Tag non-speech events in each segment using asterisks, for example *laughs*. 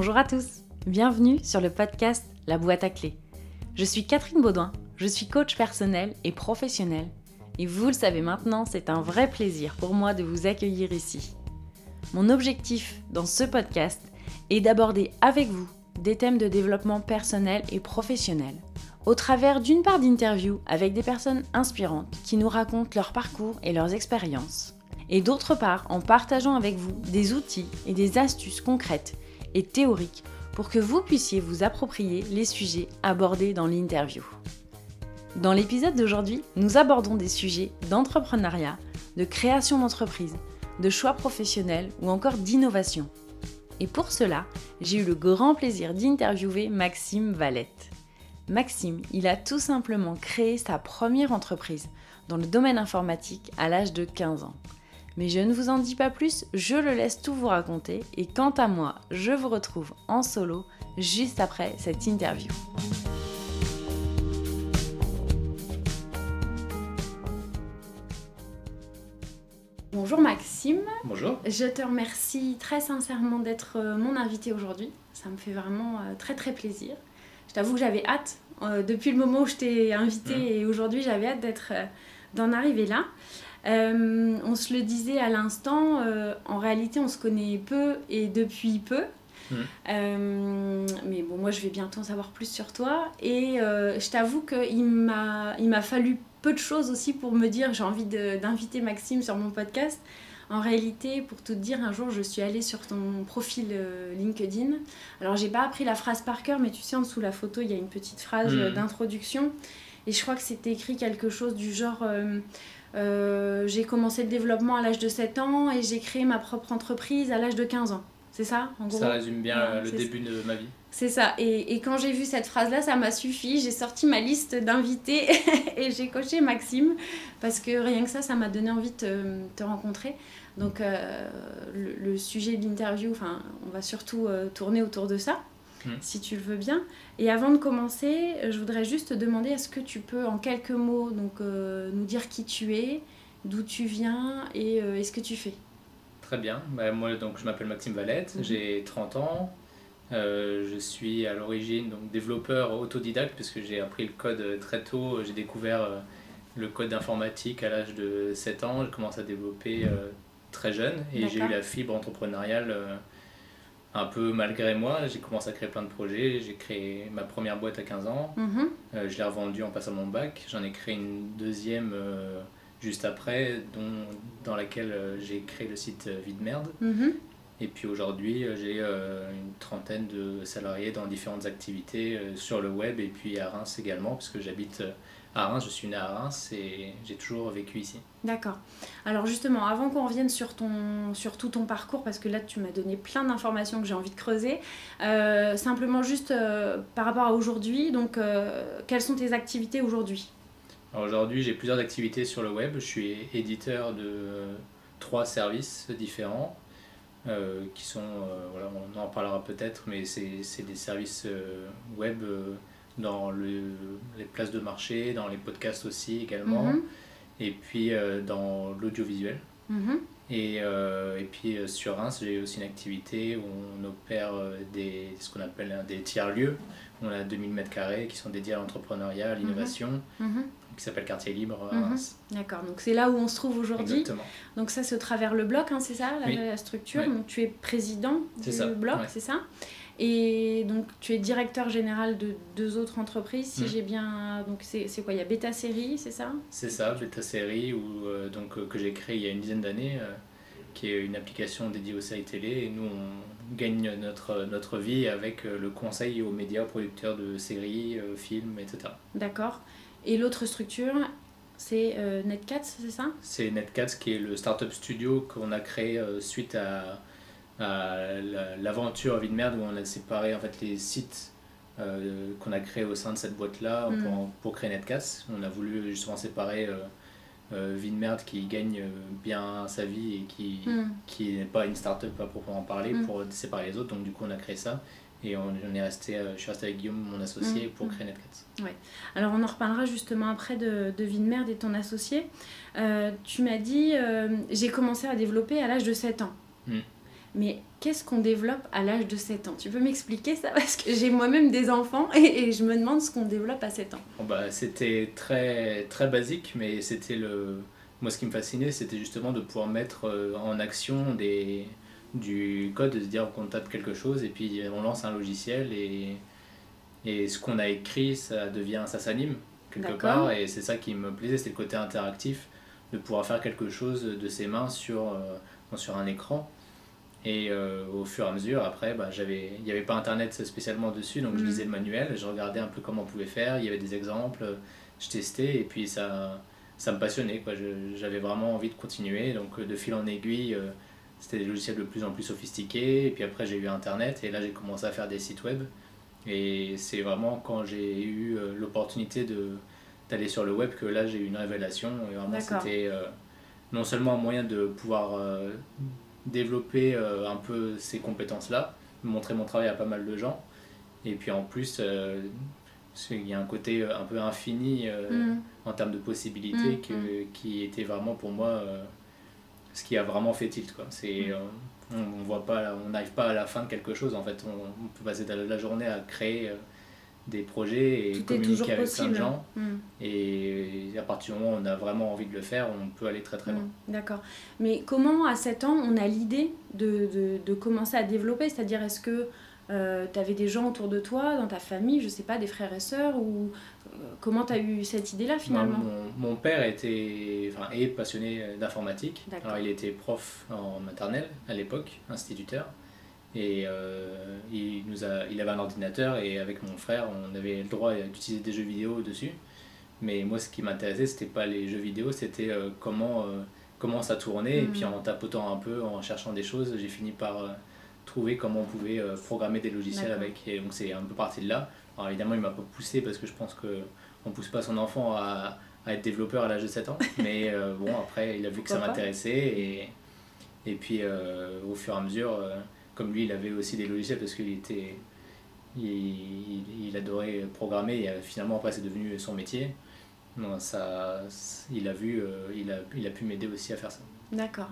Bonjour à tous, bienvenue sur le podcast La boîte à clés. Je suis Catherine Baudouin, je suis coach personnel et professionnel et vous le savez maintenant, c'est un vrai plaisir pour moi de vous accueillir ici. Mon objectif dans ce podcast est d'aborder avec vous des thèmes de développement personnel et professionnel, au travers d'une part d'interviews avec des personnes inspirantes qui nous racontent leur parcours et leurs expériences, et d'autre part en partageant avec vous des outils et des astuces concrètes et théoriques pour que vous puissiez vous approprier les sujets abordés dans l'interview. Dans l'épisode d'aujourd'hui, nous abordons des sujets d'entrepreneuriat, de création d'entreprise, de choix professionnels ou encore d'innovation. Et pour cela, j'ai eu le grand plaisir d'interviewer Maxime Valette. Maxime, il a tout simplement créé sa première entreprise dans le domaine informatique à l'âge de 15 ans. Mais je ne vous en dis pas plus, je le laisse tout vous raconter et quant à moi, je vous retrouve en solo juste après cette interview. Bonjour Maxime. Bonjour. Je te remercie très sincèrement d'être euh, mon invité aujourd'hui. Ça me fait vraiment euh, très très plaisir. Je t'avoue que j'avais hâte euh, depuis le moment où je t'ai invité Mmh. et aujourd'hui j'avais hâte d'être d'en arriver là. Euh, on se le disait à l'instant, euh, en réalité on se connaît peu et depuis peu. Mhm. Euh, mais bon, moi je vais bientôt en savoir plus sur toi. Et je t'avoue qu'il m'a fallu peu de choses aussi pour me dire j'ai envie d'inviter Maxime sur mon podcast. En réalité, pour tout te dire, un jour je suis allée sur ton profil euh, LinkedIn. Alors j'ai pas appris la phrase par cœur, mais tu sais, en dessous de la photo, il y a une petite phrase euh, d'introduction. Et je crois que c'était écrit quelque chose du genre euh, euh, J'ai commencé le développement à l'âge de 7 ans et j'ai créé ma propre entreprise à l'âge de 15 ans. C'est ça, en gros? Ça résume bien Ouais, euh, le début de ma vie. c'est ça. Et, et quand j'ai vu cette phrase-là, ça m'a suffi. J'ai sorti ma liste d'invités *laughs* et j'ai coché Maxime parce que rien que ça, ça m'a donné envie de te, te rencontrer. Donc euh, le, le sujet de l'interview, enfin, on va surtout euh, tourner autour de ça, Mm. si tu le veux bien. Et avant de commencer, euh, je voudrais juste te demander, est-ce que tu peux en quelques mots donc, euh, nous dire qui tu es, d'où tu viens et, euh, et ce que tu fais? Très bien. Bah, moi, donc, je m'appelle Maxime Valette, Mhm. j'ai 30 ans. Euh, je suis à l'origine donc développeur autodidacte puisque j'ai appris le code très tôt. J'ai découvert euh, le code informatique à l'âge de 7 ans. J'ai commencé à développer euh, très jeune et j'ai eu la fibre entrepreneuriale un peu malgré moi. J'ai commencé à créer plein de projets. J'ai créé ma première boîte à 15 ans. Mhm. Euh, je l'ai revendu en passant mon bac. J'en ai créé une deuxième euh, juste après, dont, dans laquelle euh, j'ai créé le site Vide Merde. Mhm. Et puis aujourd'hui, j'ai une trentaine de salariés dans différentes activités sur le web et puis à Reims également, parce que j'habite à Reims, je suis né à Reims et j'ai toujours vécu ici. D'accord. Alors justement, avant qu'on revienne sur, ton, sur tout ton parcours, parce que là tu m'as donné plein d'informations que j'ai envie de creuser, euh, simplement juste euh, par rapport à aujourd'hui, donc euh, quelles sont tes activités aujourd'hui? Aujourd'hui, j'ai plusieurs activités sur le web. Je suis éditeur de trois services différents. qui sont, voilà, on en parlera peut-être, mais c'est c'est des services web dans le, les places de marché, dans les podcasts aussi également, Mhm. et puis euh, dans l'audiovisuel. Mhm. Et, euh, et puis euh, sur Reims, j'ai aussi une activité où on opère des, ce qu'on appelle des tiers-lieux. On a 2000 m2 qui sont dédiés à l'entrepreneuriat, à l'innovation, Mhm. qui s'appelle Quartier Libre à. Reims. D'accord, donc c'est là où on se trouve aujourd'hui. Donc ça c'est au travers le bloc, hein, c'est ça, la, Oui. la structure. Ouais. Donc tu es président du ça, bloc, ouais. c'est ça? Et donc tu es directeur général de deux autres entreprises, si Mhm. j'ai bien... Donc c'est quoi Il y a Beta Série, c'est ça? C'est ça, Beta Série, où, euh, donc, euh, que j'ai créé il y a une dizaine d'années, euh, qui est une application dédiée aux séries télé. Et nous, on gagne notre, notre vie avec le conseil aux médias, aux producteurs de séries, films, etc. D'accord. Et l'autre structure, c'est Netcats, c'est ça? C'est Netcats qui est le startup studio qu'on a créé suite à, l'aventure Vie de Merde où on a séparé en fait les sites euh, qu'on a créés au sein de cette boîte-là Mm. pour, pour créer Netcats. On a voulu justement séparer euh, euh, Vie de Merde qui gagne euh, bien sa vie et qui, Hmm. qui n'est pas une startup à proprement parler Mm. pour séparer les autres. Donc du coup on a créé ça et on, on est resté, euh, je suis resté avec Guillaume, mon associé, Mm. pour Mm. créer Netcats. Alors on en reparlera justement après de, de Vie de Merde et ton associé. Euh, tu m'as dit, euh, j'ai commencé à développer à l'âge de 7 ans. Mais qu'est-ce qu'on développe à l'âge de 7 ans? Tu peux m'expliquer ça? Parce que j'ai moi-même des enfants *laughs* et, je me demande ce qu'on développe à 7 ans. bah, c'était très, très basique, mais c'était le... Moi, ce qui me fascinait, c'était justement de pouvoir mettre euh, en action des, du code, de se dire qu'on tape quelque chose et puis on lance un logiciel et, et ce qu'on a écrit, ça devient, ça s'anime quelque part. Et c'est ça qui me plaisait, c'était le côté interactif, de pouvoir faire quelque chose de ses mains sur, euh, sur un écran. Et euh, au fur et à mesure, après, bah, j'avais, il n'y avait pas Internet spécialement dessus, donc je mm. lisais le manuel, je regardais un peu comment on pouvait faire, il y avait des exemples, je testais, et puis ça, ça me passionnait. Quoi. j'avais vraiment envie de continuer, donc de fil en aiguille, euh, c'était des logiciels de plus en plus sophistiqués, et puis après j'ai eu Internet, et là j'ai commencé à faire des sites web. Et c'est vraiment quand j'ai eu euh, l'opportunité de, d'aller sur le web que là j'ai eu une révélation, et vraiment c'était non seulement un moyen de pouvoir développer euh, un peu ces compétences-là, montrer mon travail à pas mal de gens. Et puis en plus, euh, il y a un côté euh, un peu infini mm. en termes de possibilités mm, que, mm. qui était vraiment pour moi ce qui a vraiment fait tilt. Quoi. C'est, on, voit pas, on n'arrive pas à la fin de quelque chose. En fait, on, on peut passer la journée à créer des projets et communiquer avec plein de gens. Mm. Et à partir du moment où on a vraiment envie de le faire, on peut aller très très loin. Mm. D'accord. Mais comment à 7 ans on a l'idée de, de, de, commencer à développer? C'est-à-dire est-ce que euh, tu avais des gens autour de toi, dans ta famille, je sais pas, des frères et sœurs ou euh, comment tu as eu cette idée-là finalement? mon, mon, père était, enfin, est passionné d'informatique. Alors il était prof en maternelle à l'époque, instituteur. Et euh, il, nous a, il avait un ordinateur et avec mon frère, on avait le droit d'utiliser des jeux vidéo dessus. Mais moi, ce qui m'intéressait, c'était pas les jeux vidéo, c'était euh, comment, euh, comment ça tournait. Et puis mm. en tapotant un peu, en cherchant des choses, j'ai fini par trouver comment on pouvait programmer des logiciels avec. Et donc c'est un peu parti de là. Alors évidemment, il m'a pas poussé parce que je pense qu'on ne pousse pas son enfant à, à être développeur à l'âge de 7 ans. *laughs* Mais bon, après, il a vu que ça m'intéressait. Et, et puis au fur et à mesure comme lui, il avait aussi des logiciels parce qu'il était. Il, adorait programmer et euh, finalement après c'est devenu son métier. ça, il a vu, euh, il, a, il a pu m'aider aussi à faire ça. D'accord.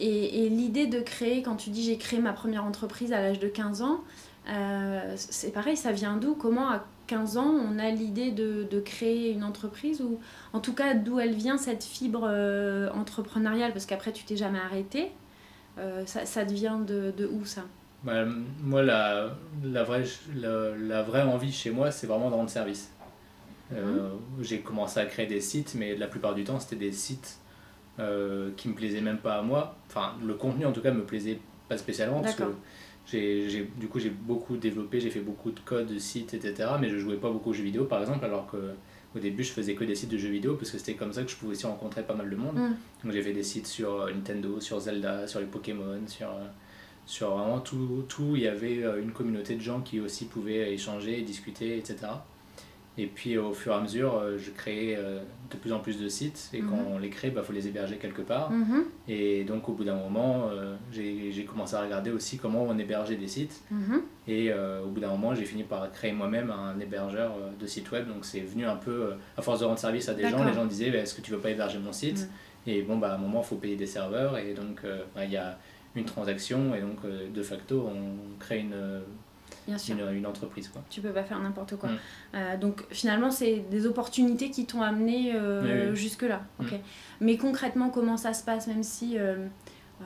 Et, et l'idée de créer, quand tu dis j'ai créé ma première entreprise à l'âge de 15 ans, euh, c'est pareil, ça vient d'où? Comment à 15 ans on a l'idée de, de, créer une entreprise Ou en tout cas d'où elle vient cette fibre entrepreneuriale? Parce qu'après tu t'es jamais arrêté. Euh, ça, ça, devient de, de où ça? Bah, Moi, la, la, vraie, la, vraie envie chez moi, c'est vraiment de rendre service. Euh, mmh. J'ai commencé à créer des sites, mais la plupart du temps, c'était des sites euh, qui me plaisaient même pas à moi. Enfin, le contenu en tout cas me plaisait pas spécialement parce que j'ai, du coup j'ai beaucoup développé, j'ai fait beaucoup de code, de sites, etc. Mais je jouais pas beaucoup aux jeux vidéo par exemple, alors que au début, je faisais que des sites de jeux vidéo parce que c'était comme ça que je pouvais aussi rencontrer pas mal de monde. Mm. Donc j'ai fait des sites sur euh, Nintendo, sur Zelda, sur les Pokémon, sur, euh, sur vraiment tout, tout. Il y avait euh, une communauté de gens qui aussi pouvaient échanger, discuter, etc. Et puis au fur et à mesure, euh, je créais euh, de plus en plus de sites. Et quand mhm. on les crée, il bah, faut les héberger quelque part. Mhm. Et donc au bout d'un moment, euh, j'ai commencé à regarder aussi comment on hébergeait des sites. Mhm. Et au bout d'un moment, j'ai fini par créer moi-même un hébergeur de site web. Donc c'est venu un peu, à force de rendre service à des gens, les gens disaient bah, Est-ce que tu veux pas héberger mon site Et bon, bah, à un moment, il faut payer des serveurs. Et donc bah, il y a une transaction. Et donc de facto, on crée une une, entreprise. Quoi. Tu peux pas faire n'importe quoi. Mm. Euh, donc finalement, c'est des opportunités qui t'ont amené euh, jusque-là. Mm. Mais concrètement, comment ça se passe, même si... Euh,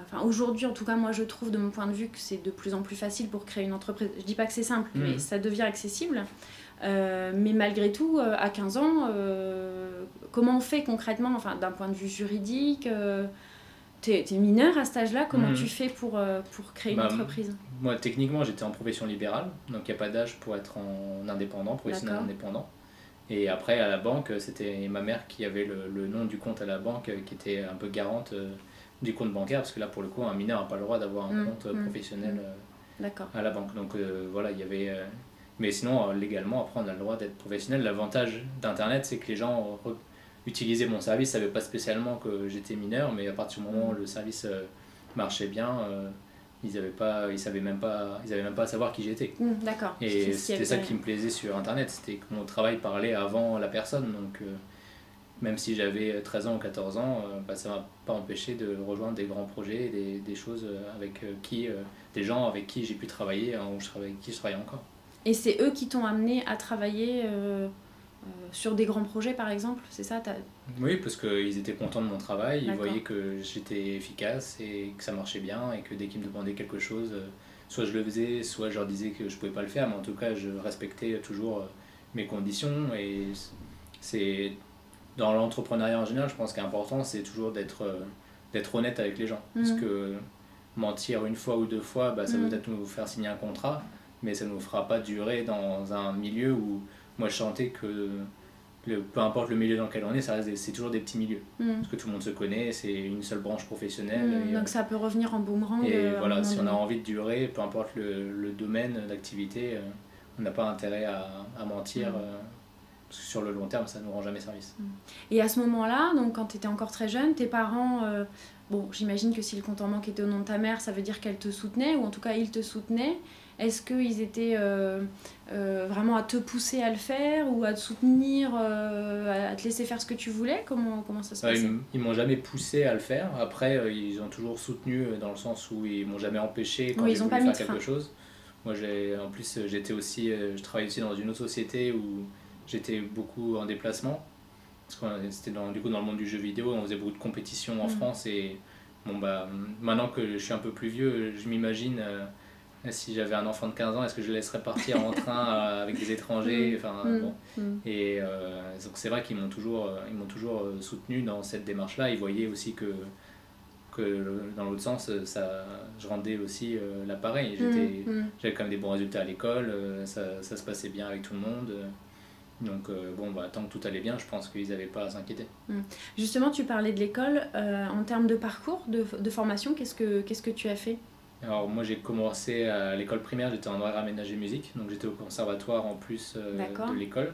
enfin, aujourd'hui, en tout cas, moi, je trouve de mon point de vue que c'est de plus en plus facile pour créer une entreprise. Je dis pas que c'est simple, mm. mais ça devient accessible. mais malgré tout, à 15 ans, comment on fait concrètement, enfin, d'un point de vue juridique tu es, mineur à cet âge-là, comment tu fais pour, pour créer une bah, entreprise moi, techniquement, j'étais en profession libérale, donc il n'y a pas d'âge pour être en indépendant, professionnel indépendant. Et après, à la banque, c'était ma mère qui avait le, le, nom du compte à la banque, qui était un peu garante euh, du compte bancaire, parce que là, pour le coup, un mineur n'a pas le droit d'avoir un mmh, compte mmh, professionnel. Euh, à la banque. Donc euh, voilà, il y avait. mais sinon, légalement, après, on a le droit d'être professionnel. L'avantage d'Internet, c'est que les gens utilisaient mon service, ne savaient pas spécialement que j'étais mineur, mais à partir du moment où le service marchait bien, ils avaient pas ils savaient même pas ils avaient même pas à savoir qui j'étais. Mmh, d'accord. Et c'était ça qui me plaisait sur internet c'était que mon travail parlait avant la personne. Donc euh, même si j'avais 13 ans ou 14 ans, bah, ça m'a pas empêché de rejoindre des grands projets, des, des choses avec qui, des gens avec qui j'ai pu travailler, hein, où je travaille, qui je travaille encore. Et c'est eux qui t'ont amené à travailler sur des grands projets, par exemple, c'est ça Oui, parce qu'ils étaient contents de mon travail, ils voyaient que j'étais efficace et que ça marchait bien, et que dès qu'ils me demandaient quelque chose, soit je le faisais, soit je leur disais que je pouvais pas le faire, mais en tout cas, je respectais toujours euh, mes conditions. Et c'est dans l'entrepreneuriat en général, je pense qu'important, c'est toujours d'être euh, d'être honnête avec les gens. Parce mhm. que mentir une fois ou deux fois, bah, ça peut mhm. peut-être nous faire signer un contrat, mais ça ne nous fera pas durer dans un milieu où moi je sentais que peu importe le milieu dans lequel on est, ça c'est toujours des petits milieux. Mm. Parce que tout le monde se connaît, c'est une seule branche professionnelle. Mm. donc euh, ça peut revenir en boomerang. Et euh, voilà, si on a envie de durer, peu importe le, le domaine d'activité, euh, on n'a pas intérêt à, à mentir. Mm. parce que sur le long terme, ça ne nous rend jamais service. Et à ce moment-là, donc quand tu étais encore très jeune, tes parents, bon, j'imagine que si le compte en banque était au nom de ta mère, ça veut dire qu'elle te soutenait, ou en tout cas, ils te soutenaient. Est-ce qu'ils étaient euh, euh, vraiment à te pousser à le faire ou à te soutenir, euh, à te laisser faire ce que tu voulais? Comment, comment ça se passe Ils, ils m'ont jamais poussé à le faire. Après, ils ont toujours soutenu dans le sens où ils m'ont jamais empêché quand ils voulu faire quelque chose. Moi, j'ai, en plus, j'étais aussi, je travaillais aussi dans une autre société où j'étais beaucoup en déplacement. Parce que c'était dans, du coup dans le monde du jeu vidéo, on faisait beaucoup de compétitions en mm. France et bon bah maintenant que je suis un peu plus vieux, je m'imagine si j'avais un enfant de 15 ans, est-ce que je le laisserais partir en train *laughs* euh, avec des étrangers mm. enfin, mm. bon. Mm. Et euh, donc c'est vrai qu'ils m'ont toujours, euh, ils m'ont toujours soutenu dans cette démarche-là. Ils voyaient aussi que, que dans l'autre sens, ça, je rendais aussi l'appareil. J'avais quand même des bons résultats à l'école, ça, ça, se passait bien avec tout le monde. Donc bon, bah, tant que tout allait bien, je pense qu'ils n'avaient pas à s'inquiéter. Justement, tu parlais de l'école. en termes de parcours, de, de formation, qu'est-ce que, qu'est-ce que tu as fait? Alors moi j'ai commencé à l'école primaire, j'étais en droit aménagé musique, donc j'étais au conservatoire en plus euh, de l'école.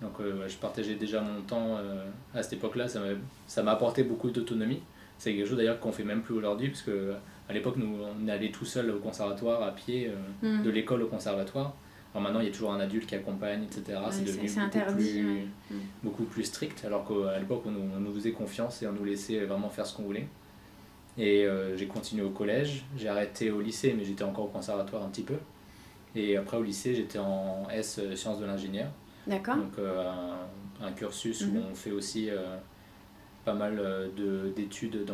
Donc euh, je partageais déjà mon temps euh, à cette époque-là, ça m'a apporté beaucoup d'autonomie. C'est quelque chose d'ailleurs qu'on fait même plus aujourd'hui, parce que à l'époque nous on allait tout seul au conservatoire à pied, mm. de l'école au conservatoire. Alors maintenant il y a toujours un adulte qui accompagne, etc. c'est devenu beaucoup, plus, mm. beaucoup plus strict, alors qu'à l'époque on, on, nous faisait confiance et on nous laissait vraiment faire ce qu'on voulait. Et euh, j'ai continué au collège, j'ai arrêté au lycée, mais j'étais encore au conservatoire un petit peu. Et après au lycée, j'étais en S euh, sciences de l'ingénieur. D'accord. Donc euh, un, cursus où mhm. on fait aussi pas mal d'études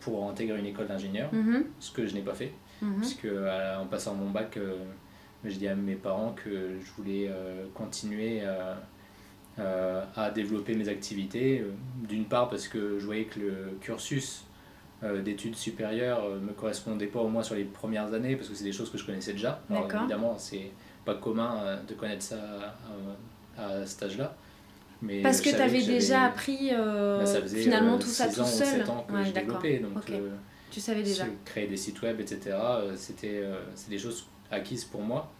pour intégrer une école d'ingénieur, mhm. ce que je n'ai pas fait. Mhm. Puisque en passant mon bac, j'ai dit à mes parents que je voulais continuer à développer mes activités. D'une part parce que je voyais que le cursus d'études supérieures euh, me correspondait pas au moins sur les premières années parce que c'est des choses que je connaissais déjà. Alors évidemment, c'est pas commun euh, de connaître ça à, cet âge-là. Mais parce que tu avais déjà appris bah, finalement tout ça tout seul. 7 ans que je développais. Donc, tu savais déjà. Créer des sites web, etc. C'était c'est des choses acquises pour moi.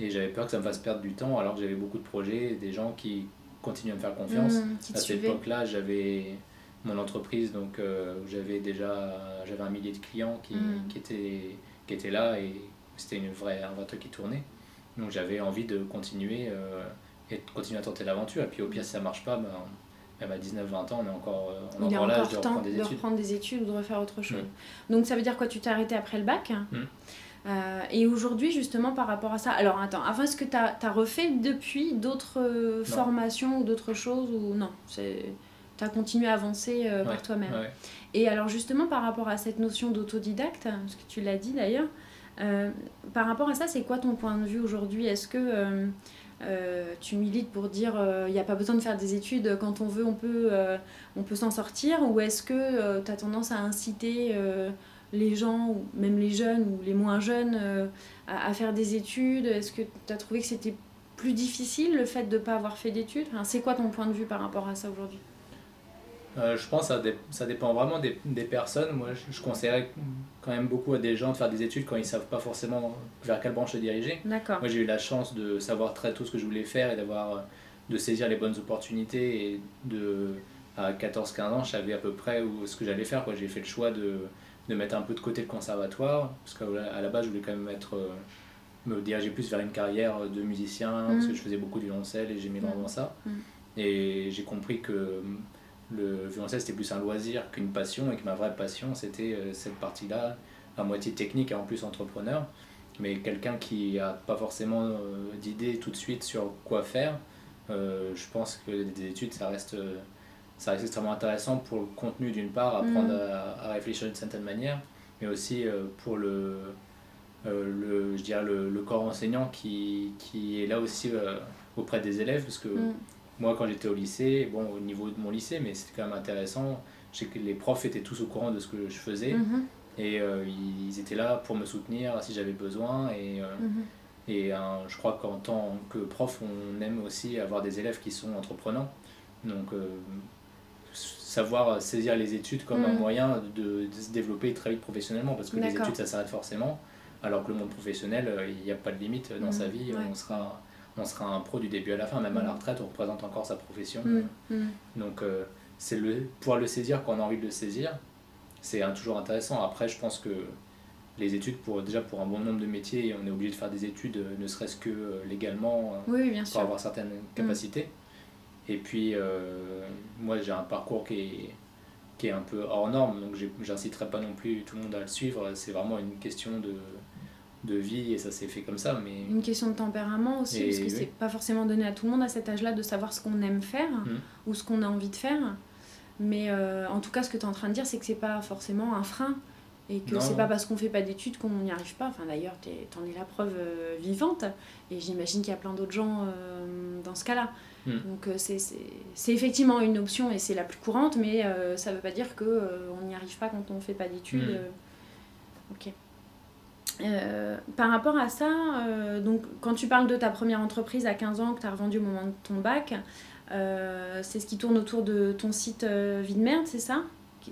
Et j'avais peur que ça me fasse perdre du temps alors que j'avais beaucoup de projets, des gens qui continuent à me faire confiance. Mmh, à cette époque-là, j'avais mon entreprise, donc euh, j'avais déjà j'avais un millier de clients qui, mm. qui, étaient, qui étaient là et c'était une vraie, un vrai truc qui tournait. Donc j'avais envie de continuer euh, et de continuer à tenter l'aventure. Et puis au pire, si ça marche pas, ben, même à 19-20 ans, on est encore, on est encore l'âge de reprendre des études. De reprendre des études ou de refaire autre chose. Mm. Donc ça veut dire quoi? Tu t'es arrêté après le bac? Mm. euh, et aujourd'hui, justement, par rapport à ça, alors attends, avant, est-ce que tu as, as, refait depuis d'autres formations ou d'autres choses ou non? C'est tu as continué à avancer euh, par toi-même. Et alors justement par rapport à cette notion d'autodidacte, parce que tu l'as dit d'ailleurs, euh, par rapport à ça, c'est quoi ton point de vue aujourd'hui? Est-ce que euh, tu milites pour dire il n'y a pas besoin de faire des études, quand on veut on peut, on peut s'en sortir? Ou est-ce que tu as tendance à inciter les gens, ou même les jeunes ou les moins jeunes, à, faire des études? Est-ce que tu as trouvé que c'était plus difficile le fait de ne pas avoir fait d'études? C'est quoi ton point de vue par rapport à ça aujourd'hui? Euh, je pense que ça, ça, dépend vraiment des, des personnes. Moi, je, je, conseillerais quand même beaucoup à des gens de faire des études quand ils ne savent pas forcément vers quelle branche se diriger. Moi, j'ai eu la chance de savoir très tôt ce que je voulais faire et d'avoir de saisir les bonnes opportunités. Et de, à 14-15 ans, je savais à peu près où, ce que j'allais faire. J'ai fait le choix de, de, mettre un peu de côté le conservatoire, parce qu'à la base, je voulais quand même être, euh, me diriger plus vers une carrière de musicien, parce mmh. que je faisais beaucoup de violoncelle et j'aimais mmh. vraiment ça. Mmh. Et j'ai compris que le violoncelle c'était plus un loisir qu'une passion et que ma vraie passion c'était cette partie-là, à moitié technique et en plus entrepreneur. Mais quelqu'un qui n'a pas forcément d'idée tout de suite sur quoi faire, je pense que des études ça reste ça reste extrêmement intéressant pour le contenu d'une part, apprendre mm. à, réfléchir d'une certaine manière, mais aussi euh, pour le, euh, le, je dirais le, le, corps enseignant qui, qui est là aussi euh, auprès des élèves, parce que mm. Moi quand j'étais au lycée, bon au niveau de mon lycée, mais c'était quand même intéressant, je sais que les profs étaient tous au courant de ce que je faisais, mm-hmm. et ils étaient là pour me soutenir si j'avais besoin, et, mm-hmm. et je crois qu'en tant que prof, on aime aussi avoir des élèves qui sont entreprenants. Donc savoir saisir les études comme un mm. moyen de, se développer très vite professionnellement, parce que les études, ça s'arrête forcément, alors que le monde professionnel, euh, il n'y a pas de limite dans sa vie, on, sera, on sera un pro du début à la fin, même à la mm. retraite, on représente encore sa profession. Donc, euh, c'est le, pouvoir le saisir quand on a envie de le saisir, c'est toujours intéressant. Après, je pense que les études, pour, déjà pour un bon nombre de métiers, on est obligé de faire des études, euh, ne serait-ce que légalement, pour avoir certaines capacités. Et puis, euh, moi, j'ai un parcours qui est, qui est un peu hors norme, donc j'inciterai pas non plus tout le monde à le suivre. C'est vraiment une question de, de vie et ça s'est fait comme ça. Mais... Une question de tempérament aussi, parce que c'est pas forcément donné à tout le monde à cet âge-là de savoir ce qu'on aime faire mmh. ou ce qu'on a envie de faire. Mais euh, en tout cas, ce que tu es en train de dire, c'est que c'est pas forcément un frein et que c'est pas parce qu'on fait pas d'études qu'on n'y arrive pas. Enfin, d'ailleurs, tu en es la preuve euh, vivante et j'imagine qu'il y a plein d'autres gens dans ce cas-là. Hmm. Donc euh, c'est effectivement une option et c'est la plus courante, mais euh, ça ne veut pas dire qu'on euh, on n'y arrive pas quand on ne fait pas d'études. Hmm. Ok. Par rapport à ça, donc quand tu parles de ta première entreprise à 15 ans que tu as revendu au moment de ton bac, c'est ce qui tourne autour de ton site Vie de merde, c'est ça?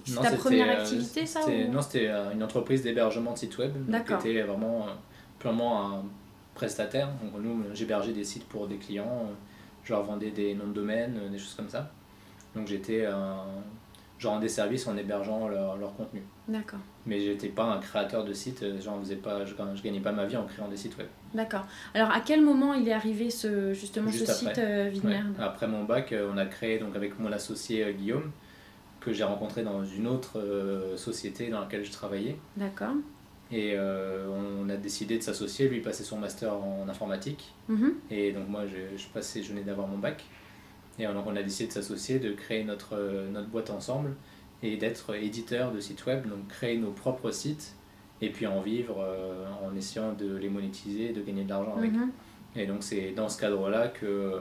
C'est ta première activité, ça Non, c'était une entreprise d'hébergement de site web qui était vraiment purement un prestataire. Donc, nous, j'hébergeais des sites pour des clients je leur vendais des noms de domaine, euh, des choses comme ça. Donc j'étais. Je rendais service en hébergeant leur, leur contenu. D'accord. Mais j'étais pas un créateur de site, euh, genre faisais pas, je, je gagnais pas ma vie en créant des sites web. D'accord. Alors à quel moment il est arrivé ce, justement ce site euh, Après mon bac, on a créé donc avec mon associé Guillaume, que j'ai rencontré dans une autre société dans laquelle je travaillais. D'accord. Et euh, on a décidé de s'associer. Lui, passait son master en informatique. Mhm. Et donc, moi, je, je, passais, je venais d'avoir mon bac. Et donc, on a décidé de s'associer, de créer notre, euh, notre boîte ensemble et d'être éditeur de sites web. Donc, créer nos propres sites et puis en vivre euh, en essayant de les monétiser, de gagner de l'argent avec. Mhm. Et donc, c'est dans ce cadre-là que,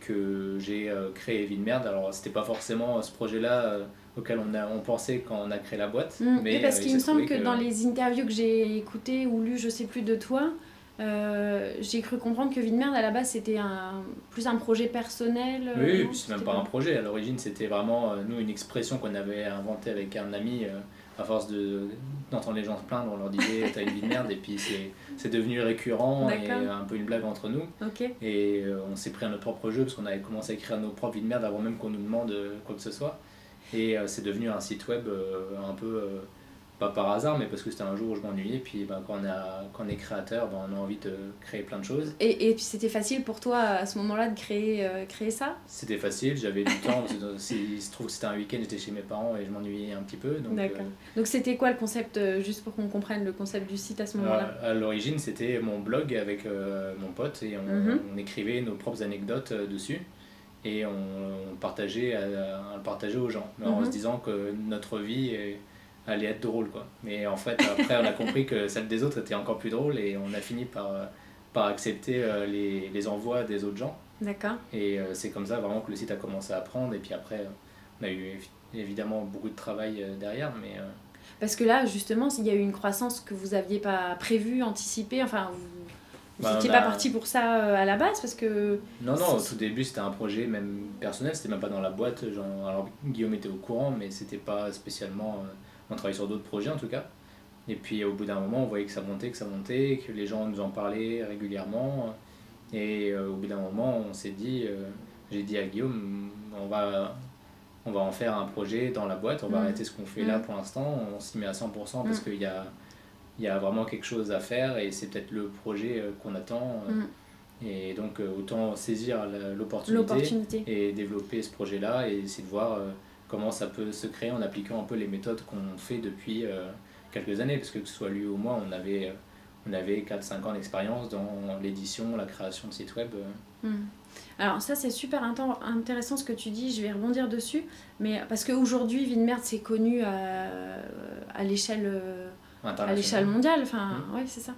que j'ai créé Vie de Merde. Alors, c'était pas forcément ce projet-là auquel on, a, on pensait quand on a créé la boîte. Mm. mais parce euh, qu'il me semble que, dans les interviews que j'ai écoutées ou lues, je sais plus de toi, euh, j'ai cru comprendre que Vie de Merde à la base c'était un, plus un projet personnel. Oui, c'est même pas, un projet. À l'origine, c'était vraiment euh, nous une expression qu'on avait inventée avec un ami. à force d'entendre les gens se plaindre, on leur disait t'as une vie de merde, et puis c'est devenu récurrent et un peu une blague entre nous. Et on s'est pris à notre propre jeu parce qu'on avait commencé à écrire nos propres vies de merde avant même qu'on nous demande quoi que ce soit. Et euh, c'est devenu un site web euh, un peu euh, pas par hasard, mais parce que c'était un jour où je m'ennuyais. Puis ben, quand, on a, quand on est créateur, ben, on a envie de créer plein de choses. Et, et puis c'était facile pour toi à ce moment-là de créer, créer ça? C'était facile, j'avais du temps. il se trouve que c'était un week-end, j'étais chez mes parents et je m'ennuyais un petit peu. D'accord. Donc c'était quoi le concept, juste pour qu'on comprenne le concept du site à ce moment-là? À l'origine, c'était mon blog avec mon pote et on, mhm. on, écrivait nos propres anecdotes dessus et on, partageait, euh, on le partageait aux gens, en se mhm. disant que notre vie allait être drôle. Quoi. Mais en fait, après, on a compris que celle des autres était encore plus drôle et on a fini par, par accepter euh, les, les envois des autres gens. D'accord. Et euh, c'est comme ça vraiment que le site a commencé à prendre. Et puis après, on a eu évidemment beaucoup de travail derrière. Mais, Parce que là, justement, s'il y a eu une croissance que vous n'aviez pas prévue, anticipée, enfin, vous n'étiez bah, pas parti pour ça euh, à la base parce que. Non, non, au tout début c'était un projet même personnel, c'était même pas dans la boîte. Genre, alors Guillaume était au courant, mais c'était pas spécialement. Euh, on travaillait sur d'autres projets en tout cas. Et puis au bout d'un moment, on voyait que ça montait, que ça montait, que les gens nous en parlaient régulièrement. Et euh, au bout d'un moment, on s'est dit, j'ai dit à Guillaume, on va, on va en faire un projet dans la boîte, on va mm. arrêter ce qu'on fait là mm. pour l'instant, on s'y met à 100% parce mm. qu'il y a il y a vraiment quelque chose à faire et c'est peut-être le projet euh, qu'on attend. Euh. Et donc, euh, autant saisir l'opportunité et développer ce projet-là et essayer de voir comment ça peut se créer en appliquant un peu les méthodes qu'on fait depuis quelques années, parce que que ce soit lui ou moi, on avait, on avait 4-5 ans d'expérience dans l'édition, la création de sites web. Hmm. Alors ça c'est super intéressant ce que tu dis, je vais rebondir dessus, mais parce qu'aujourd'hui Vinmerd c'est connu à, à l'échelle à l'échelle mondiale, enfin mmh. ouais c'est ça.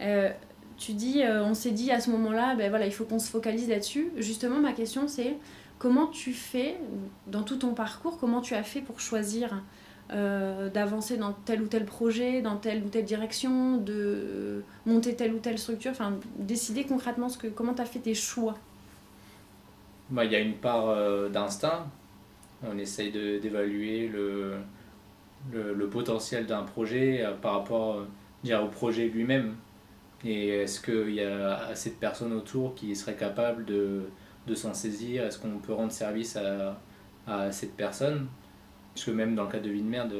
Euh, tu dis, euh, on s'est dit à ce moment-là, ben voilà, il faut qu'on se focalise là-dessus. Justement, ma question c'est comment tu fais dans tout ton parcours, comment tu as fait pour choisir euh, d'avancer dans tel ou tel projet, dans telle ou telle direction, de monter telle ou telle structure, enfin décider concrètement ce que, comment tu as fait tes choix? Bah, il y a une part euh, d'instinct. On essaye d'évaluer le, le, potentiel d'un projet euh, par rapport dire, au projet lui-même. Et est-ce qu'il y a assez de personnes autour qui seraient capables de, de s'en saisir Est-ce qu'on peut rendre service à, à cette personne? Parce que même dans le cas de vie de merde,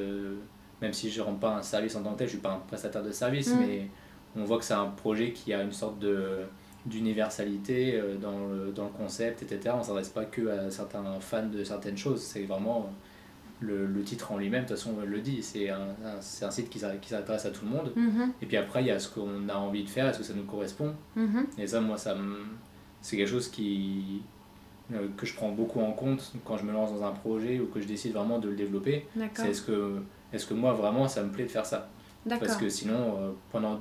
même si je ne rends pas un service en tant que tel, je ne suis pas un prestataire de service, mmh. mais on voit que c'est un projet qui a une sorte de d'universalité euh, dans le, dans le concept, etc. On ne s'adresse pas que à certains fans de certaines choses, c'est vraiment le, le, titre en lui-même, de toute façon, on le dit, c'est un, un, un, site qui s'adresse à tout le monde. Mm-hmm. Et puis après, il y a ce qu'on a envie de faire, est-ce que ça nous correspond? Mm-hmm. Et ça, moi, ça c'est quelque chose qui, euh, que je prends beaucoup en compte quand je me lance dans un projet ou que je décide vraiment de le développer. C'est est-ce que, est que moi, vraiment, ça me plaît de faire ça? Parce que sinon, euh, pendant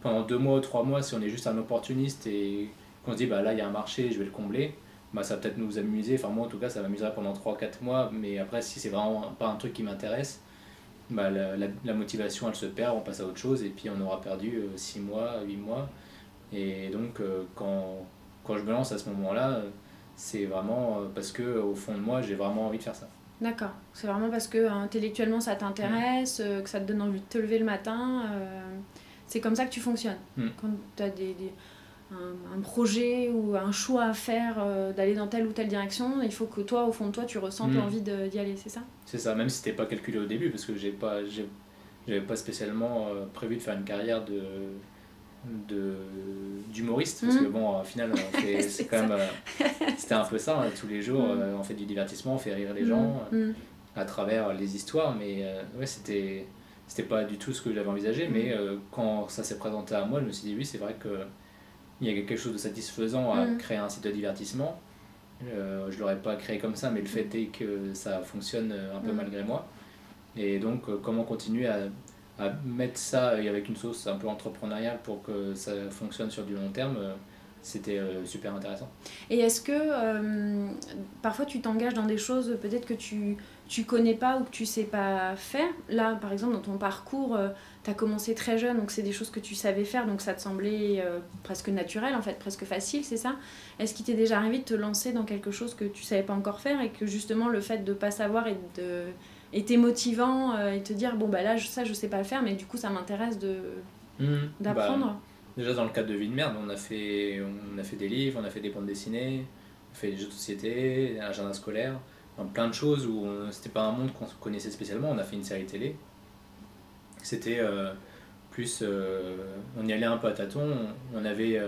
pendant deux mois ou trois mois, si on est juste un opportuniste et qu'on se dit bah là il y a un marché, je vais le combler, bah ça va peut-être nous amuser. Enfin moi en tout cas ça m'amuserait pendant 3-4 mois, mais après si c'est vraiment pas un truc qui m'intéresse, bah la, la, motivation elle se perd, on passe à autre chose et puis on aura perdu 6 euh, mois, 8 mois. Et donc euh, quand, quand je me lance à ce moment-là, c'est vraiment euh, parce que au fond de moi j'ai vraiment envie de faire ça. D'accord, c'est vraiment parce que intellectuellement ça t'intéresse, que ça te donne envie de te lever le matin. C'est comme ça que tu fonctionnes. Hmm. Quand tu as des, un, projet ou un choix à faire euh, d'aller dans telle ou telle direction, il faut que toi, au fond de toi, tu ressentes hmm. l'envie d'y aller, c'est ça? C'est ça, même si c'était pas calculé au début, parce que j'ai pas, j'avais pas spécialement euh, prévu de faire une carrière de d'humoriste parce que hmm. bon au final *laughs* c'est quand même euh, c'était un peu ça hein, tous les jours on fait du divertissement on fait rire les gens à travers les histoires mais ouais c'était c'était pas du tout ce que j'avais envisagé, mais euh, quand ça s'est présenté à moi, je me suis dit oui, c'est vrai qu'il y a quelque chose de satisfaisant à créer un site de divertissement. Euh, je l'aurais pas créé comme ça, mais le fait est que ça fonctionne un peu malgré moi. Et donc, euh, comment continuer à, à, mettre ça avec une sauce un peu entrepreneuriale pour que ça fonctionne sur du long terme c'était super intéressant. Et est-ce que parfois tu t'engages dans des choses peut-être que tu tu connais pas ou que tu sais pas faire? Là, par exemple, dans ton parcours, euh, tu as commencé très jeune, donc c'est des choses que tu savais faire, donc ça te semblait euh, presque naturel, en fait, presque facile, c'est ça? Est-ce qu'il t'est déjà arrivé de te lancer dans quelque chose que tu savais pas encore faire et que justement le fait de pas savoir et de était motivant euh, et te dire bon bah là ça je sais pas le faire mais du coup ça m'intéresse de mmh. d'apprendre bah, déjà dans le cadre de Vie de merde on a fait on a fait des livres on a fait des bandes dessinées on a fait des jeux de société un agenda scolaire plein de choses où c'était pas un monde qu'on connaissait spécialement. On a fait une série télé. C'était euh, plus. Euh, on y allait un peu à tâtons. On avait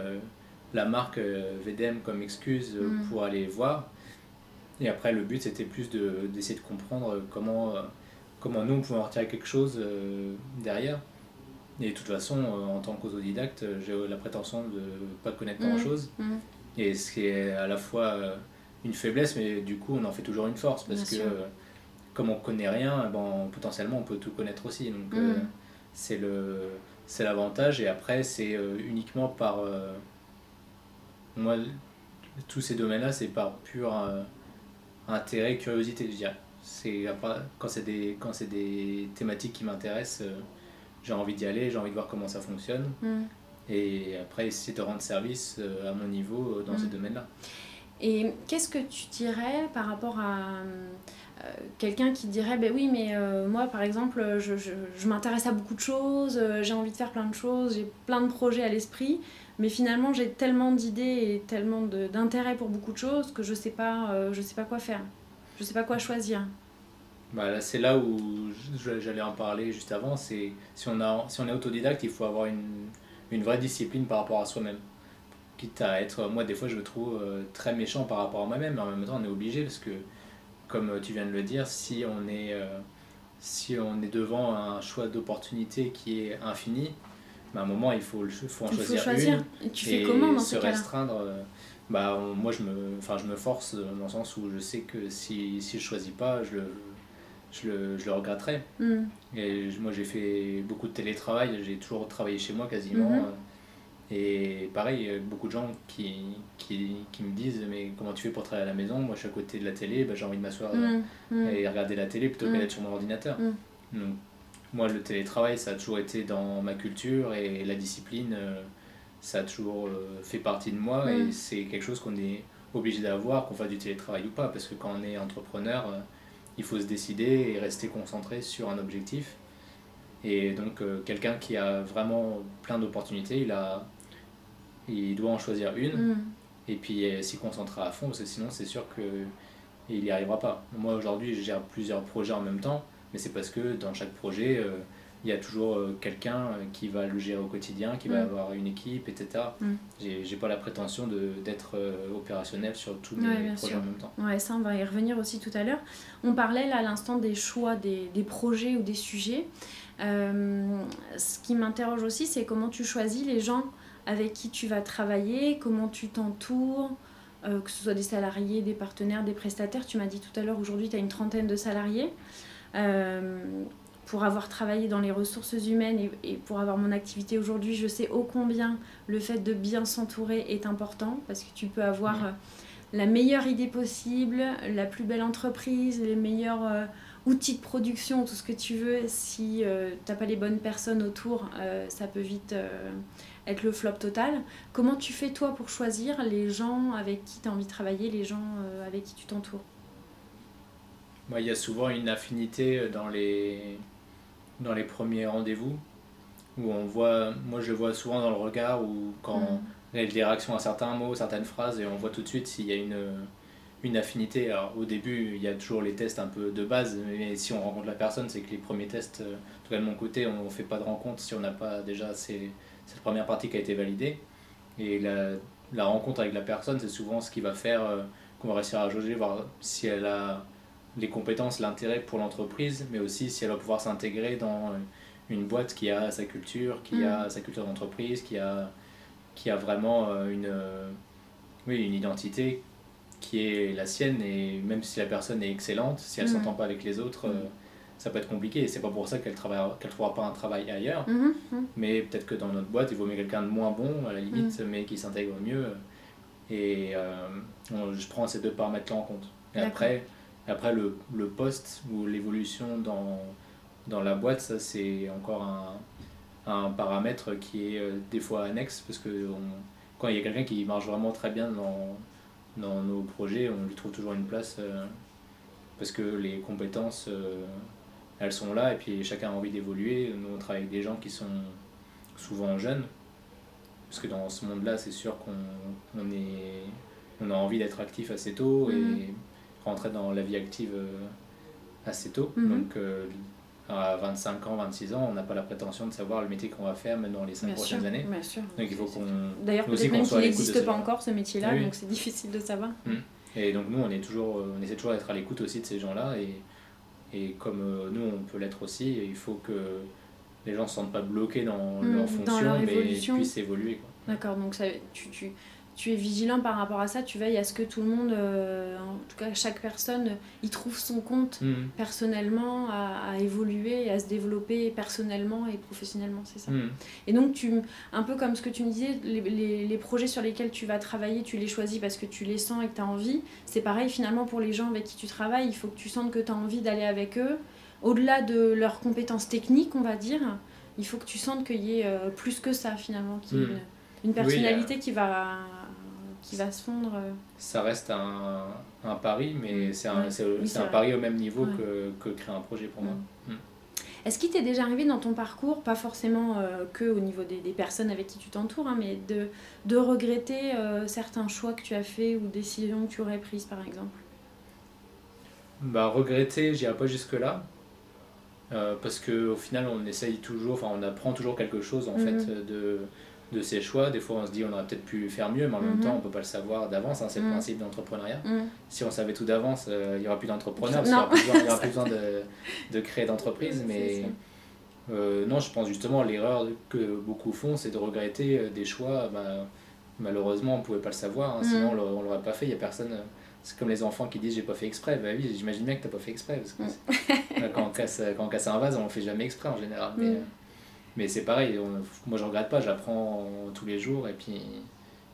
la marque VDM comme excuse mm. pour aller voir. Et après, le but c'était plus d'essayer de, comprendre comment, comment nous on pouvait en retirer quelque chose derrière. Et de toute façon, en tant qu'autodidacte, j'ai la prétention de pas connaître mm. grand chose. Mm. Et ce qui est à la fois une faiblesse, mais du coup, on en fait toujours une force parce que comme on connaît rien, eh ben, potentiellement on peut tout connaître aussi. Donc euh, c'est le c'est l'avantage et après c'est euh, uniquement par euh, moi tous ces domaines-là c'est par pur intérêt, curiosité, je dirais. C'est quand c'est des quand c'est des thématiques qui m'intéressent, j'ai envie d'y aller, j'ai envie de voir comment ça fonctionne. Mm. Et après, essayer de rendre service à mon niveau dans ces mm. domaines-là. Et qu'est-ce que tu dirais par rapport à euh, quelqu'un qui dirait ben oui mais euh, moi par exemple je, je, je m'intéresse à beaucoup de choses, euh, j'ai envie de faire plein de choses, j'ai plein de projets à l'esprit, mais finalement j'ai tellement d'idées et tellement d'intérêt pour beaucoup de choses que je sais pas je sais pas quoi faire, je sais pas quoi choisir. Bah là, c'est là où j'allais en parler juste avant, c'est si on a si on est autodidacte, il faut avoir une, vraie discipline par rapport à soi-même quitte à être, moi des fois je me trouve euh, très méchant par rapport à moi-même, mais en même temps on est obligé parce que comme tu viens de le dire, si on est, si on est devant un choix d'opportunité qui est infini, bah, à un moment, il faut, le, faut en choisir, choisir, une. Et tu fais comment dans se restreindre. bah, moi, je me, je me force dans le sens où je sais que si, si je ne choisis pas, je le, je le, je le regretterai. Mm. Et moi, j'ai fait beaucoup de télétravail, j'ai toujours travaillé chez moi quasiment. Mm-hmm. Et pareil, beaucoup de gens qui, qui, qui, me disent Mais comment tu fais pour travailler à la maison? Moi, je suis à côté de la télé, bah, j'ai envie de m'asseoir mm. Mm. et regarder la télé plutôt que d'être sur mon ordinateur. Donc, moi, le télétravail, ça a toujours été dans ma culture et la discipline, euh, ça a toujours euh, fait partie de moi et c'est quelque chose qu'on est obligé d'avoir, qu'on fasse du télétravail ou pas, parce que quand on est entrepreneur, euh, il faut se décider et rester concentré sur un objectif. Et donc, quelqu'un qui a vraiment plein d'opportunités, il, a, il doit en choisir une mm. et puis s'y concentrer à fond, parce que sinon, c'est sûr qu'il n'y arrivera pas. Moi, aujourd'hui, je gère plusieurs projets en même temps mais c'est parce que dans chaque projet, euh, il y a toujours euh, quelqu'un euh, qui va le gérer au quotidien, qui va mm. avoir une équipe, etc. Mm. J'ai pas la prétention d'être opérationnel sur tous les projets en même temps. Ouais, ça, on va y revenir aussi tout à l'heure. On parlait là à l'instant des choix des, des, projets ou des sujets. ce qui m'interroge aussi, c'est comment tu choisis les gens avec qui tu vas travailler, comment tu t'entoures, que ce soit des salariés, des partenaires, des prestataires. Tu m'as dit tout à l'heure, aujourd'hui, tu as une trentaine de salariés. Euh, pour avoir travaillé dans les ressources humaines et, pour avoir mon activité aujourd'hui, je sais ô combien le fait de bien s'entourer est important parce que tu peux avoir euh, la meilleure idée possible, la plus belle entreprise, les meilleurs euh, outils de production, tout ce que tu veux. Si tu n'as pas les bonnes personnes autour, ça peut vite être le flop total. Comment tu fais toi pour choisir les gens avec qui tu as envie de travailler, les gens avec qui tu t'entoures? Il y a souvent une affinité dans les, dans les premiers rendez-vous où on voit, moi je le vois souvent dans le regard ou quand mm. il y a des réactions à certains mots, certaines phrases et on voit tout de suite s'il y a une, une affinité. Alors au début, il y a toujours les tests un peu de base, mais si on rencontre la personne, c'est que les premiers tests, euh, en tout cas de mon côté, on ne fait pas de rencontre si on n'a pas déjà ces, cette première partie qui a été validée. Et la, la rencontre avec la personne, c'est souvent ce qui va faire euh, qu'on va réussir à jauger, voir si elle a les compétences, l'intérêt pour l'entreprise, mais aussi si elle va pouvoir s'intégrer dans une boîte qui a sa culture, qui a mm. sa culture d'entreprise, qui a, qui a vraiment euh, une, euh, oui, une identité qui est la sienne. Et même si la personne est excellente, si elle ne mm. s'entend pas avec les autres, mm. euh, ça peut être compliqué. Et c'est pas pour ça qu'elle ne qu'elle trouvera pas un travail ailleurs. Mm-hmm. Mais peut-être que dans notre boîte, il vaut mieux quelqu'un de moins bon, à la limite, mais qui s'intègre mieux. Et je prends ces deux paramètres-là en compte. Et après, après, le, le poste ou l'évolution dans, dans la boîte, ça c'est encore un, un, paramètre qui est euh, des fois annexe parce que quand il y a quelqu'un qui marche vraiment très bien dans, dans nos projets, on lui trouve toujours une place euh, parce que les compétences, euh, elles sont là et puis chacun a envie d'évoluer. Nous, on travaille avec des gens qui sont souvent jeunes parce que dans ce monde-là, c'est sûr qu'on on on a envie d'être actif assez tôt et mmh rentrer dans la vie active euh, assez tôt. Mhm. Donc euh, à 25 ans, 26 ans, on n'a pas la prétention de savoir le métier qu'on va faire même dans les 5 prochaines années. Bien sûr. Donc il faut qu'on. D'ailleurs, peut-être même qu'il n'existe pas encore ce métier-là, donc c'est difficile de savoir. Mm. Et donc nous, on, est toujours, on essaie toujours d'être à l'écoute aussi de ces gens-là. Et, et comme euh, nous, on peut l'être aussi, il faut que les gens ne se sentent pas bloqués dans mm, leur fonction, mais puissent évoluer. D'accord, donc ça, tu, tu, tu es vigilant par rapport à ça, tu veilles à ce que tout le monde, euh, en tout cas chaque personne, y trouve son compte mm. personnellement, à, évoluer et à se développer personnellement et professionnellement, c'est ça. Mm. Et donc, tu, un peu comme ce que tu me disais, les, les, projets sur lesquels tu vas travailler, tu les choisis parce que tu les sens et que tu as envie. C'est pareil finalement pour les gens avec qui tu travailles, il faut que tu sentes que tu as envie d'aller avec eux. Au-delà de leurs compétences techniques, on va dire, il faut que tu sentes qu'il y ait euh, plus que ça finalement, qu'il y ait mm. une, personnalité qui va qui va se fondre. Euh. Ça reste un, un pari, mais mm. c'est un, c'est, un pari au même niveau que, que, créer un projet pour moi. Mm. Mm. Est-ce qu'il t'est déjà arrivé dans ton parcours, pas forcément euh, que au niveau des, des, personnes avec qui tu t'entoures, hein, mais de, de regretter euh, certains choix que tu as fait ou décisions que tu aurais prises par exemple? Bah, Regretter, j'irai pas jusque-là. parce qu'au final, on essaye toujours, enfin, on apprend toujours quelque chose en fait de, de ses choix. Des fois, on se dit on aurait peut-être pu faire mieux, mais en même Mhm. temps, on peut pas le savoir d'avance. hein, c'est le Mhm. principe d'entrepreneuriat. Mm. Si on savait tout d'avance, euh, il n'y aura plus d'entrepreneurs, qu'il n'y aura plus besoin, il y aura plus besoin de, *laughs* de créer d'entreprise. Mais euh, non, je pense justement l'erreur que beaucoup font, c'est de regretter euh, des choix. Bah, malheureusement, on ne pouvait pas le savoir, hein, Mhm. sinon on l'aurait- on l'aurait pas fait. Il y a personne. euh, C'est comme les enfants qui disent j'ai pas fait exprès. Bah oui, j'imagine bien que t'as pas fait exprès. Parce que Mhm. euh, quand, on casse, quand on casse un vase, on le fait jamais exprès en général. Mais, Mhm. Mais c'est pareil, on- moi je regrette pas, j'apprends tous les jours et puis,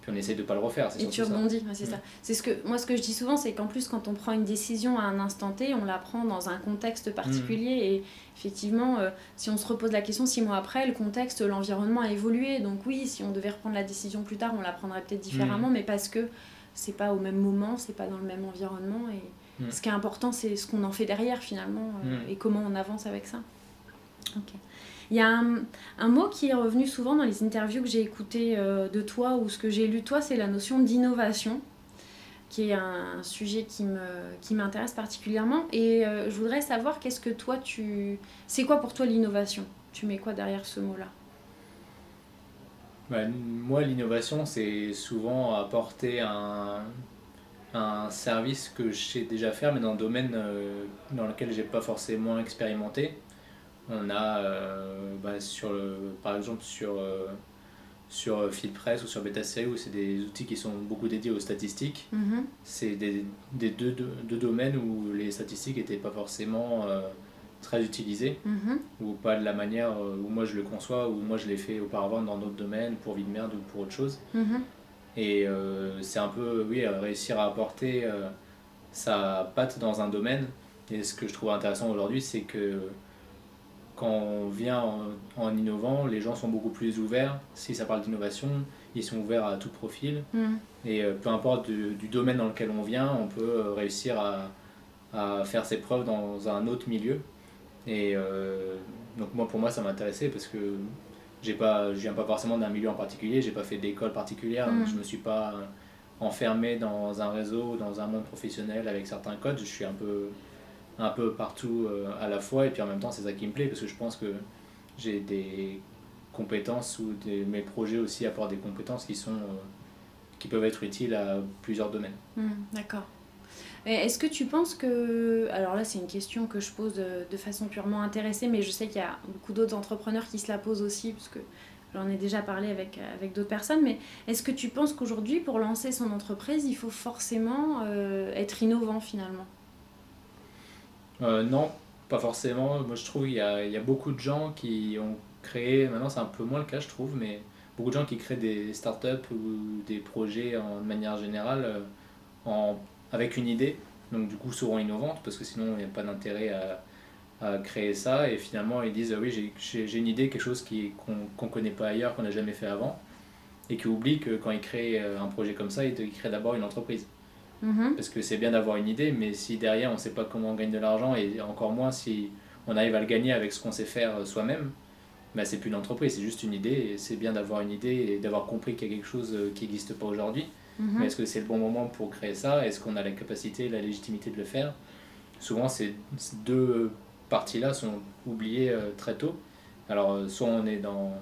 puis on essaie de pas le refaire. Et tu rebondis, c'est Mm. ça. C'est ce que moi ce que je dis souvent, c'est qu'en plus quand on prend une décision à un instant T, on la prend dans un contexte particulier Mm. et effectivement, euh, si on se repose la question six mois après, le contexte, l'environnement a évolué. Donc oui, si on devait reprendre la décision plus tard, on la prendrait peut-être différemment, Mm. mais parce que c'est pas au même moment, c'est pas dans le même environnement et ce qui est important, c'est ce qu'on en fait derrière finalement euh, et comment on avance avec ça. Ok. Il y a un, mot qui est revenu souvent dans les interviews que j'ai écoutées euh, de toi ou ce que j'ai lu de toi, c'est la notion d'innovation, qui est un sujet qui qui m'intéresse particulièrement. Et euh, je voudrais savoir qu'est-ce que toi tu, c'est quoi pour toi l'innovation? Tu mets quoi derrière ce mot-là? Bah, moi, l'innovation, c'est souvent apporter un, un service que je sais déjà faire, mais dans un domaine euh, dans lequel j'ai pas forcément expérimenté. On a, euh, bah, sur le, par exemple, sur, euh, sur FieldPress ou sur BetaSeries, où c'est des outils qui sont beaucoup dédiés aux statistiques. Mhm. C'est des, des deux, deux, deux domaines où les statistiques n'étaient pas forcément euh, très utilisées Mhm. ou pas de la manière euh, où moi je le conçois, ou moi je l'ai fait auparavant dans d'autres domaines, pour vie de merde ou pour autre chose. Mhm. Et euh, c'est un peu, oui, euh, réussir à apporter euh, sa patte dans un domaine. Et ce que je trouve intéressant aujourd'hui, c'est que quand on vient en, en innovant, les gens sont beaucoup plus ouverts. Si ça parle d'innovation, ils sont ouverts à tout profil. Mhm. Et euh, peu importe du, du domaine dans lequel on vient, on peut euh, réussir à, à faire ses preuves dans un autre milieu. Et euh, donc moi, pour moi, ça m'intéressait parce que j'ai pas, je viens pas forcément d'un milieu en particulier, j'ai pas fait d'école particulière, donc Mm. je me suis pas enfermé dans un réseau, dans un monde professionnel avec certains codes. Je suis un peu, un peu partout euh, à la fois et puis en même temps, c'est ça qui me plaît parce que je pense que j'ai des compétences ou des, mes projets aussi apportent des compétences qui sont euh, qui peuvent être utiles à plusieurs domaines. Hmm, D'accord. Est-ce que tu penses que... Alors là, c'est une question que je pose de, de façon purement intéressée, mais je sais qu'il y a beaucoup d'autres entrepreneurs qui se la posent aussi, parce que j'en ai déjà parlé avec, avec d'autres personnes, mais est-ce que tu penses qu'aujourd'hui, pour lancer son entreprise, il faut forcément euh, être innovant finalement? Euh, non, pas forcément. Moi, je trouve qu'il y a, beaucoup de gens qui ont créé, maintenant c'est un peu moins le cas, je trouve, mais beaucoup de gens qui créent des startups ou des projets en manière générale euh, en, avec une idée, donc du coup souvent innovante, parce que sinon il n'y a pas d'intérêt à, créer ça, et finalement ils disent oui, j'ai- une idée, quelque chose qu'on qu'on connaît pas ailleurs, qu'on n'a jamais fait avant, et qui oublient que quand ils créent euh, un projet comme ça, ils créent d'abord une entreprise. Mhm. Parce que c'est bien d'avoir une idée, mais si derrière on ne sait pas comment on gagne de l'argent, et encore moins si on arrive à le gagner avec ce qu'on sait faire euh, soi-même, bah, c'est plus une entreprise, c'est juste une idée, et c'est bien d'avoir une idée et d'avoir compris qu'il y a quelque chose euh, qui n'existe pas aujourd'hui. Mhm. Mais est-ce que c'est le bon moment pour créer ça? Est-ce qu'on a la capacité, la légitimité de le faire? Souvent, ces deux parties-là sont oubliées euh, très tôt. Alors, soit on est dans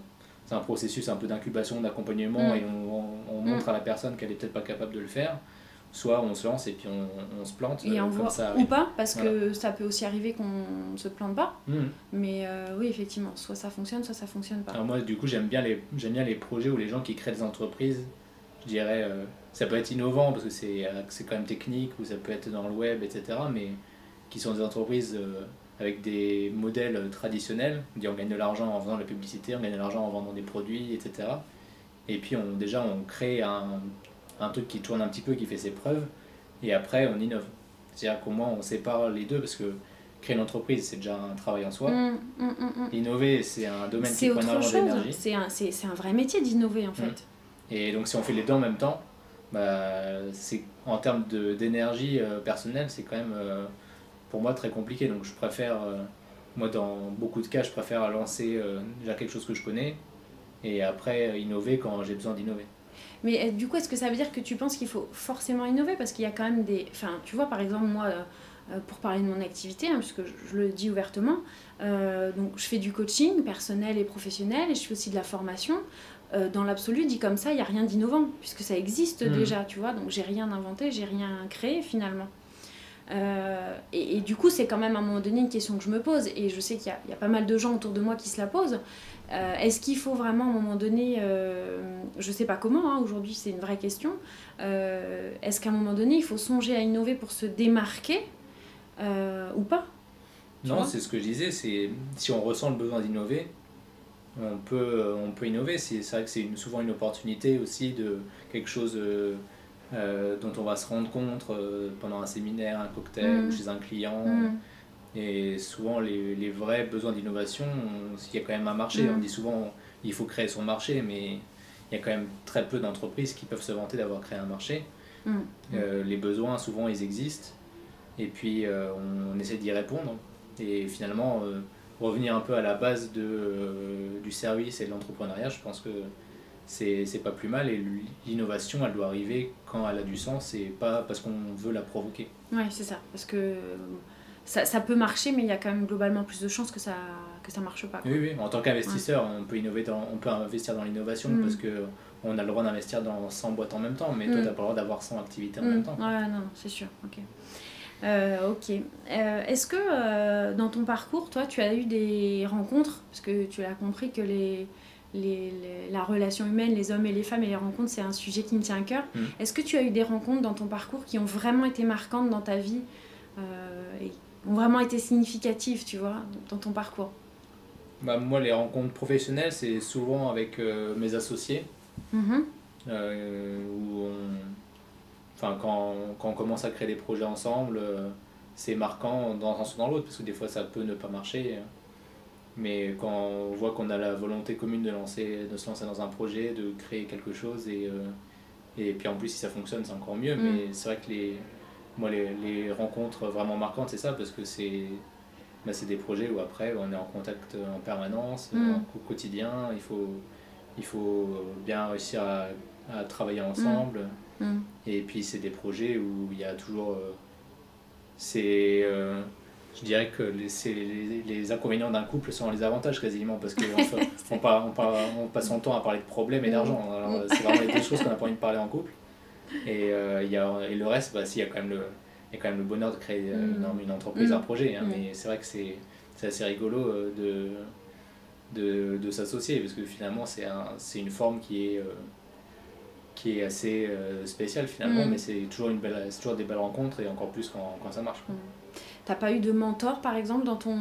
un processus un peu d'incubation, d'accompagnement, Mm. et on, on- on Mm. montre à la personne qu'elle est peut-être pas capable de le faire. Soit on se lance et puis on, on se plante. Et euh, on comme voit, ça ou pas, parce que ça peut aussi arriver qu'on ne se plante pas, Mm. mais euh, oui, effectivement, soit ça fonctionne, soit ça fonctionne pas. Alors moi, du coup, j'aime bien, les, j'aime bien les projets où les gens qui créent des entreprises, je dirais, euh, ça peut être innovant parce que c'est, c'est quand même technique, ou ça peut être dans le web, etc. Mais qui sont des entreprises avec des modèles traditionnels, on dit on gagne de l'argent en faisant de la publicité, on gagne de l'argent en vendant des produits, etc. Et puis on, déjà, on crée un, un truc qui tourne un petit peu, qui fait ses preuves, et après, on innove. C'est-à-dire qu'au moins, on sépare les deux parce que créer une entreprise, c'est déjà un travail en soi. Mm, mm, mm, mm. Innover, c'est un domaine qui C'est prend autre énormément chose, d'énergie. c'est un, c'est- c'est un vrai métier d'innover en fait. Et donc si on fait les deux en même temps, bah, c'est en termes de- d'énergie euh, personnelle, c'est quand même euh, pour moi très compliqué. Donc je préfère, euh, moi dans beaucoup de cas, je préfère lancer déjà quelque chose que je connais et après innover quand j'ai besoin d'innover. Mais euh, du coup, est-ce que ça veut dire que tu penses qu'il faut forcément innover? Parce qu'il y a quand même des... Enfin, tu vois, par exemple, moi, euh, euh, pour parler de mon activité, hein, puisque je, je le dis ouvertement, euh, donc je fais du coaching personnel et professionnel, et je fais aussi de la formation. euh, dans l'absolu, dit comme ça, il n'y a rien d'innovant, puisque ça existe Mm. déjà, tu vois? Donc j'ai rien inventé, j'ai rien créé finalement. Euh, et, et du coup, c'est quand même à un moment donné une question que je me pose, et je sais qu'il y, a- il y a pas mal de gens autour de moi qui se la posent. Euh, Est-ce qu'il faut vraiment à un moment donné, euh, je sais pas comment, hein, aujourd'hui c'est une vraie question, euh, est-ce qu'à un moment donné il faut songer à innover pour se démarquer ou pas? Non, c'est ce que je disais, c'est si on ressent le besoin d'innover, on peut, on peut innover. C'est vrai que c'est souvent une opportunité aussi de quelque chose euh, dont on va se rendre compte euh, pendant un séminaire, un cocktail Mm. ou chez un client. Mm. Et souvent, les, les vrais besoins d'innovation, on- il y a quand même un marché. Mm. On dit souvent il faut créer son marché, mais il y a quand même très peu d'entreprises qui peuvent se vanter d'avoir créé un marché. Mm. Euh, les besoins, souvent, ils existent. Et puis, euh, on, essaie d'y répondre. Et finalement, revenir un peu à la base de, du service et de l'entrepreneuriat, je pense que c'est pas plus mal. Et l'innovation, elle doit arriver quand elle a du sens et pas parce qu'on veut la provoquer. Ouais, c'est ça. Parce que euh, ça, ça peut marcher, mais il y a quand même globalement plus de chances que ça que ça marche pas. quoi. Oui, oui. En tant qu'investisseur, on peut innover dans, on peut investir dans l'innovation Mm. parce que on a le droit d'investir dans 100 boîtes en même temps, mais toi, Mm. tu pas le droit d'avoir 100 activités en Mm. même temps. Ouais, non, non, c'est sûr. Ok. Euh, ok. Euh, Est-ce que euh, dans ton parcours, toi, tu as eu des rencontres? Parce que tu as compris que les, les, les- la relation humaine, les hommes et les femmes et les rencontres, c'est un sujet qui me tient à cœur. Mm. Est-ce que tu as eu des rencontres dans ton parcours qui ont vraiment été marquantes dans ta vie euh, et ont vraiment été significatives, tu vois, dans ton parcours? Bah, moi, les rencontres professionnelles, c'est souvent avec euh, mes associés. Euh, où on, enfin, quand, quand on commence à créer des projets ensemble, euh, c'est marquant dans un sens ou dans l'autre, parce que des fois ça peut ne pas marcher. Euh, Mais quand on voit qu'on a la volonté commune de, lancer, de se lancer dans un projet, de créer quelque chose, et, euh, et puis en plus si ça fonctionne, c'est encore mieux. Mm. Mais c'est vrai que les, moi, les, les rencontres vraiment marquantes, c'est ça, parce que c'est bah, des projets où après on est en contact en permanence, Mm. au quotidien, il faut, il faut bien réussir à, à travailler ensemble. Mm. Et puis c'est des projets où il y a toujours... euh, c'est... euh, je dirais que les, les, les inconvénients d'un couple sont les avantages quasiment parce qu'on *laughs* on, on, on passe son temps à parler de problèmes et d'argent. Alors, C'est vraiment les deux choses qu'on n'a pas envie de parler en couple. Et, euh, y a, et le reste, bah, si, il y a quand même le, y a quand même le bonheur de créer euh, une, une entreprise, Mm. un projet. hein, Mm. Mais c'est vrai que c'est assez rigolo euh, de, de, de s'associer parce que finalement c'est un, une forme qui est, euh, qui est assez euh, spéciale finalement, Mm. mais c'est toujours, une belle, c'est toujours des belles rencontres et encore plus quand, quand ça marche. quoi. T'as pas eu de mentor, par exemple, dans ton...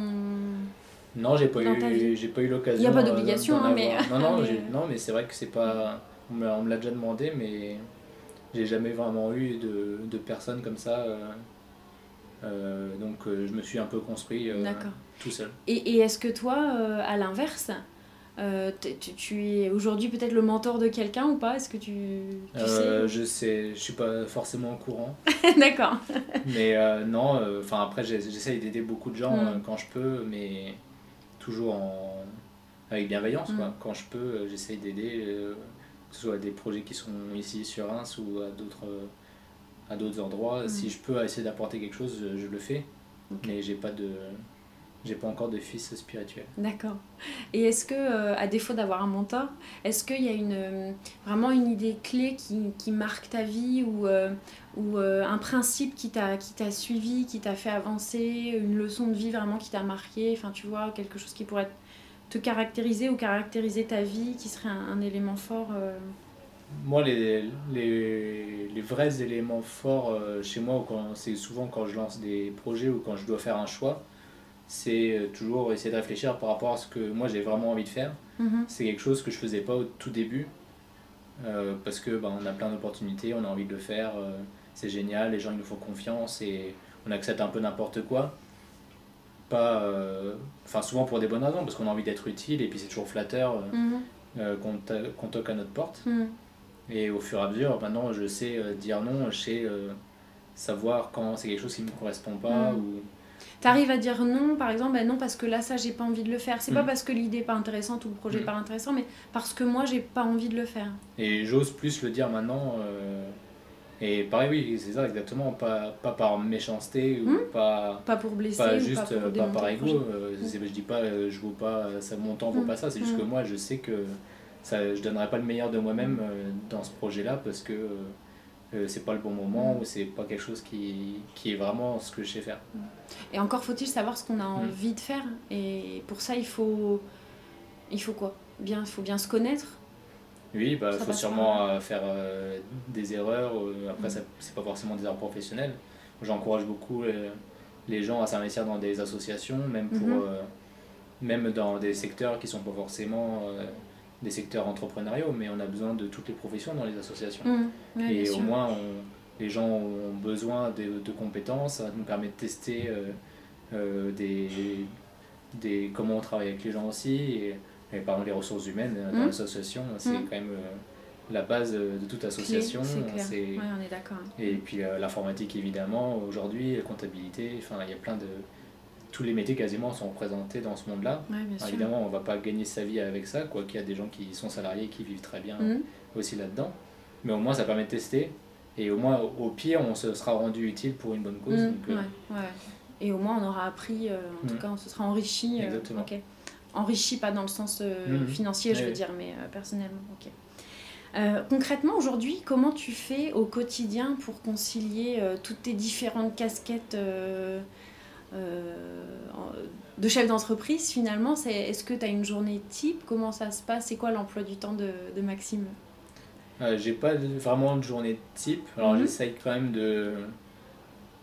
Non, j'ai pas eu, j'ai pas eu l'occasion. Y a pas euh, d'obligation, hein, mais-. Non, *laughs* non, mais- non, mais c'est vrai que c'est pas. On me l'a déjà demandé, mais j'ai jamais vraiment eu de, de personnes comme ça. euh, euh, donc euh, je me suis un peu construit euh, tout seul. Et, et est-ce que toi, à l'inverse, euh, tu, tu es aujourd'hui peut-être le mentor de quelqu'un ou pas? Est-ce que tu, tu Euh, je sais, je suis pas forcément au courant, sais *laughs* D'accord. mais euh, non. Enfin après, j'essaye d'aider beaucoup de gens Mm. quand je peux, mais toujours en avec bienveillance. Quoi. Mm. Quand je peux, j'essaye d'aider, que ce soit des projets qui sont ici sur Reims ou à d'autres à d'autres endroits. Mm. Si je peux essayer d'apporter quelque chose, je, je le fais. Ok. Mais j'ai pas de j'ai pas encore de fils spirituel. D'accord. Et est-ce que, euh, à défaut d'avoir un mentor, est-ce qu'il y a une, euh, vraiment une idée clé qui, qui marque ta vie ou, euh, ou un principe qui t'a qui t'a suivi, qui t'a fait avancer, une leçon de vie vraiment qui t'a marqué, enfin tu vois, quelque chose qui pourrait te caractériser ou caractériser ta vie, qui serait un, un élément fort Moi, les, les, les vrais éléments forts chez moi, c'est souvent quand je lance des projets ou quand je dois faire un choix, c'est euh, toujours essayer de réfléchir par rapport à ce que moi j'ai vraiment envie de faire. mhm. C'est quelque chose que je faisais pas au tout début, euh, parce que bah, on a plein d'opportunités, on a envie de le faire, euh, c'est génial, les gens ils nous font confiance et on accepte un peu n'importe quoi. Pas, euh, enfin souvent pour des bonnes raisons, parce qu'on a envie d'être utile et puis c'est toujours flatteur Mhm. qu'on toque à notre porte. Mhm. Et au fur et à mesure, maintenant, je sais dire non, je sais savoir quand c'est quelque chose qui ne me correspond pas. T'arrives à dire non, par exemple, ben non parce que là ça j'ai pas envie de le faire. C'est pas Mm. parce que l'idée est pas intéressante ou le projet est Mm. pas intéressant, mais parce que moi j'ai pas envie de le faire. Et j'ose plus le dire maintenant. euh, Et pareil, oui, c'est ça exactement. Pas, pas par méchanceté ou Mm. pas, Pas pour blesser pas juste pas pour euh, pas par ego. euh, Je dis pas, euh, je vaux pas, ça, mon temps vaut Mm. pas ça. C'est juste Mm. que moi, je sais que ça, je donnerai pas le meilleur de moi-même dans ce projet-là parce que euh, c'est pas le bon moment ou c'est pas quelque chose qui, qui, est vraiment ce que je sais faire. Et encore faut-il savoir ce qu'on a mm. envie de faire et pour ça il faut il faut quoi? Bien, il faut bien se connaître. Oui, bah, il faut sûrement euh, faire euh, des erreurs. après, mm. c'est pas forcément des erreurs professionnelles. J'encourage beaucoup les gens à s'investir dans des associations, même, pour, mm-hmm. même dans des secteurs qui sont pas forcément des secteurs entrepreneuriaux, mais on a besoin de toutes les professions dans les associations. Mmh. et au moins, les gens ont besoin de, de, compétences, ça nous permet de tester euh, euh, des, des, comment on travaille avec les gens aussi. Et, par exemple, les ressources humaines dans mmh. l'association, c'est mmh. quand même euh, la base de toute association. C'est on est d'accord. Et puis l'informatique, évidemment, aujourd'hui, la comptabilité, enfin, il y a plein de tous les métiers quasiment sont représentés dans ce monde-là. évidemment, on ne va pas gagner sa vie avec ça, quoi qu'il y a des gens qui sont salariés qui vivent très bien mhm. aussi là-dedans. Mais au moins, ça permet de tester. Et au moins, au pire, on se sera rendu utile pour une bonne cause. Mhm. Euh, Et au moins, on aura appris, euh, en tout mhm. cas, on se sera enrichi. Euh, Exactement. Enrichi, pas dans le sens financier, je veux dire, mais personnellement. concrètement, aujourd'hui, comment tu fais au quotidien pour concilier toutes tes différentes casquettes euh, de chef d'entreprise finalement c'est est-ce que tu as une journée type? Comment ça se passe? C'est quoi l'emploi du temps de, de Maxime? Euh, j'ai pas vraiment de journée type. Alors mhm. j'essaye quand même de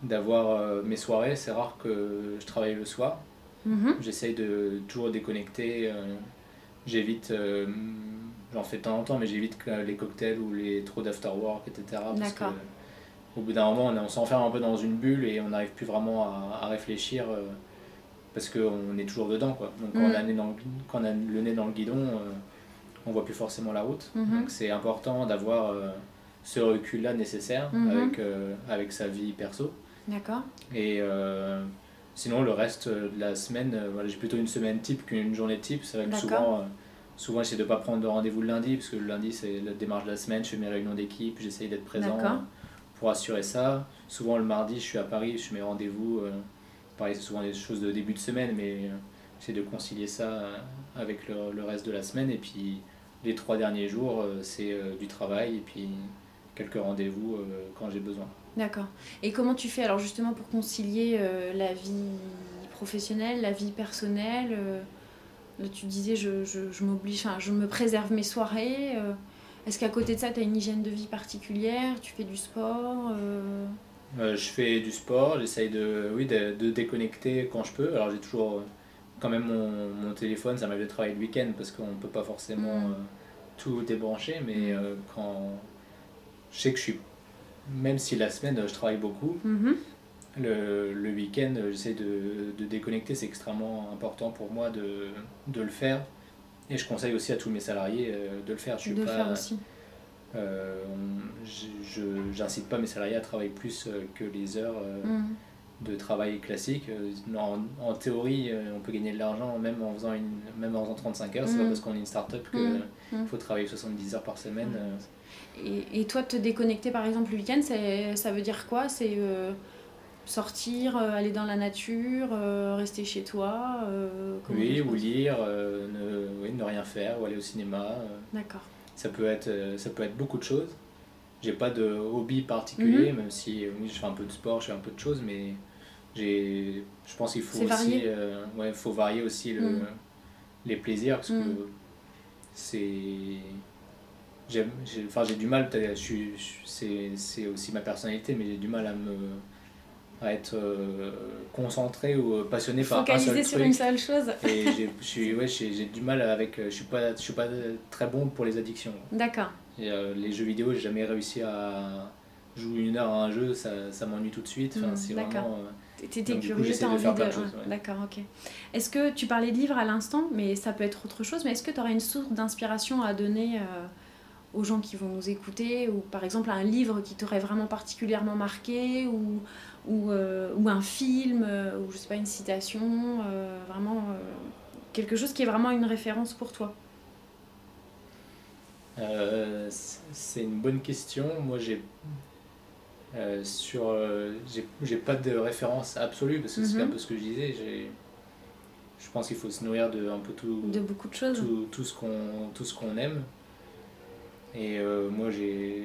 d'avoir euh, mes soirées. C'est rare que je travaille le soir. Mhm. j'essaye de toujours déconnecter j'évite j'en fais de temps en temps mais j'évite les cocktails ou les trop d'after work etc parce que au bout d'un moment, on, s'enferme un peu dans une bulle et on n'arrive plus vraiment à, réfléchir euh, parce qu'on est toujours dedans. Quoi. Donc, quand, on a mm. quand, on a le nez dans le guidon, euh, on voit plus forcément la route. Mm-hmm. Donc, c'est important d'avoir euh, ce recul-là nécessaire mm-hmm. avec, avec sa vie perso. D'accord. Et sinon, le reste de la semaine, voilà, j'ai plutôt une semaine type qu'une journée type. C'est vrai que souvent souvent j'essaie de ne pas prendre de rendez-vous le lundi parce que le lundi c'est la démarche de la semaine je fais mes réunions d'équipe j'essaie d'être présent pour assurer ça. Souvent le mardi, je suis à Paris, je mes rendez-vous. Euh, pareil, c'est souvent des choses de début de semaine, mais euh, j'essaie de concilier ça euh, avec le, reste de la semaine. Et puis les trois derniers jours, c'est du travail et puis quelques rendez-vous quand j'ai besoin. D'accord. Et comment tu fais alors justement pour concilier la vie professionnelle, la vie personnelle tu disais, je, je, je m'oblige, je me préserve mes soirées. Est-ce qu'à côté de ça, tu as une hygiène de vie particulière? Tu fais du sport euh? Euh, Je fais du sport, j'essaye de, oui, de, de, déconnecter quand je peux. Alors j'ai toujours euh, quand même mon, mon téléphone, ça m'aide de travailler le week-end parce qu'on ne peut pas forcément mm. tout débrancher, mais mm. quand je sais que je suis, même si la semaine je travaille beaucoup, mm-hmm. le, le week-end j'essaie de, de, déconnecter, c'est extrêmement important pour moi de, de le faire et je conseille aussi à tous mes salariés euh, de le faire. Je suis de pas, faire aussi. Euh, je n'incite pas mes salariés à travailler plus euh, que les heures mm. de travail classique. En, en, théorie, on peut gagner de l'argent même en faisant, une, même en faisant 35 heures. C'est pas mm. parce qu'on est une start-up qu'il mm. faut travailler 70 heures par semaine. Et, et, toi, te déconnecter par exemple le week-end, ça veut dire quoi? C'est sortir, euh, aller dans la nature, euh, rester chez toi euh, Oui, ou lire, ne, oui, ne rien faire, ou aller au cinéma. D'accord. Ça peut, être, ça peut être beaucoup de choses. J'ai pas de hobby particulier, mhm. même si oui, je fais un peu de sport, je fais un peu de choses, mais je pense qu'il faut aussi ouais, faut varier aussi le, mhm. les plaisirs parce que mhm. c'est j'ai enfin j'ai du mal c'est aussi ma personnalité mais j'ai du mal à me à être euh, concentré ou euh, passionné par un seul sur une seule chose. et *laughs* j'ai ouais, du mal avec. Je suis pas, je suis pas très bon pour les addictions. D'accord. Euh, les jeux vidéo, j'ai jamais réussi à jouer une heure à un jeu, ça, ça m'ennuie tout de suite. Enfin, c'est vraiment. T'es curieux, t'as envie de. de... D'accord, ok. Est-ce que tu parlais de livres à l'instant, mais ça peut être autre chose, mais est-ce que tu aurais une source d'inspiration à donner aux gens qui vont nous écouter, ou par exemple un livre qui t'aurait vraiment particulièrement marqué, ou, ou, euh, ou un film, euh, ou je sais pas, une citation, euh, vraiment quelque chose qui est vraiment une référence pour toi C'est une bonne question. Moi, j'ai sur j'ai pas de référence absolue parce que c'est un mhm. peu ce que je disais j'ai je pense qu'il faut se nourrir de un peu tout, De beaucoup de choses. tout, tout ce qu'on tout ce qu'on aime. Et moi, j'ai.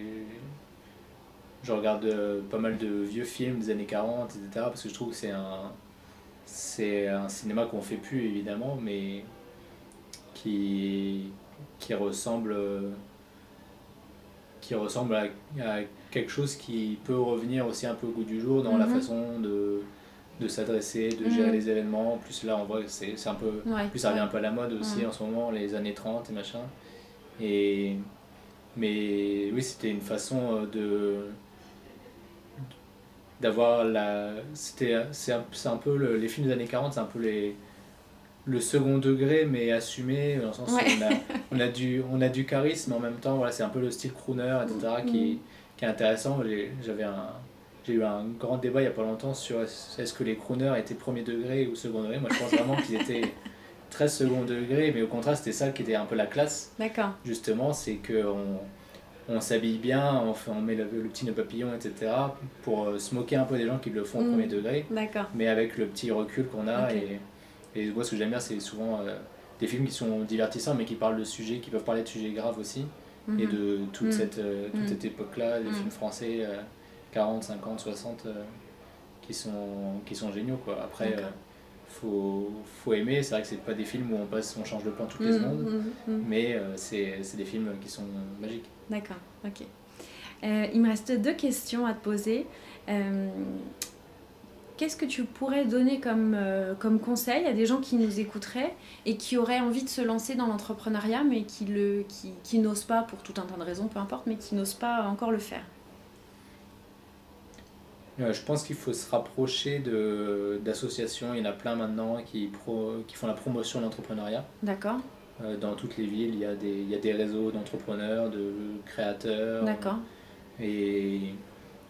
Je regarde euh, pas mal de vieux films des années 40, etc. Parce que je trouve que c'est un. C'est un cinéma qu'on fait plus, évidemment, mais qui, qui ressemble. euh, qui ressemble à, à quelque chose qui peut revenir aussi un peu au goût du jour dans la Mhm. façon de, de s'adresser, de Mhm. gérer les événements. Plus là, on voit que c'est c'est un peu. Ouais. Plus ça revient un peu à la mode aussi Ouais. en ce moment, les années 30 et machin. Et, mais oui, c'était une façon euh, de d'avoir la c'était c'est un, c'est un peu le- les films des années 40 c'est un peu les le second degré mais assumé dans le sens Ouais. où on a, *laughs* on a du on a du charisme mais en même temps voilà c'est un peu le style crooner etc qui, Mhm. qui est intéressant J'ai- j'avais un j'ai eu un grand débat il y a pas longtemps sur est-ce est-ce que les crooners étaient premier degré ou second degré moi je pense vraiment qu'ils étaient très second degré mais au contraire c'était ça qui était un peu la classe D'accord. justement, c'est qu'on on, s'habille bien, on, fait, on met le, le petit nœud papillon, etc. pour euh, se moquer un peu des gens qui le font au Mm. premier degré, D'accord. mais avec le petit recul qu'on a. Et, et moi, ce que j'aime bien, c'est souvent euh, des films qui sont divertissants, mais qui parlent de sujets, qui peuvent parler de sujets graves aussi, et Mhm. de toute Mm. cette, euh, toute Mm. cette époque-là, des films français euh, 40, 50, 60, euh, qui, sont, qui sont géniaux. Quoi. Après, faut, faut aimer, c'est vrai que c'est pas des films où on passe, on change de plan toutes les Mhm, secondes. mhm, mhm. Mais euh, c'est des films qui sont magiques. D'accord, ok. Euh, il me reste deux questions à te poser. Euh, Qu'est-ce que tu pourrais donner comme, euh, comme conseil à des gens qui nous écouteraient et qui auraient envie de se lancer dans l'entrepreneuriat mais qui, le, qui, qui n'osent pas, pour tout un tas de raisons, peu importe, mais qui n'osent pas encore le faire? Je pense qu'il faut se rapprocher de- d'associations, il y en a plein maintenant qui, pro, qui font la promotion de l'entrepreneuriat. D'accord Euh, dans toutes les villes, il y a des, il y a des réseaux d'entrepreneurs, de créateurs. D'accord. Et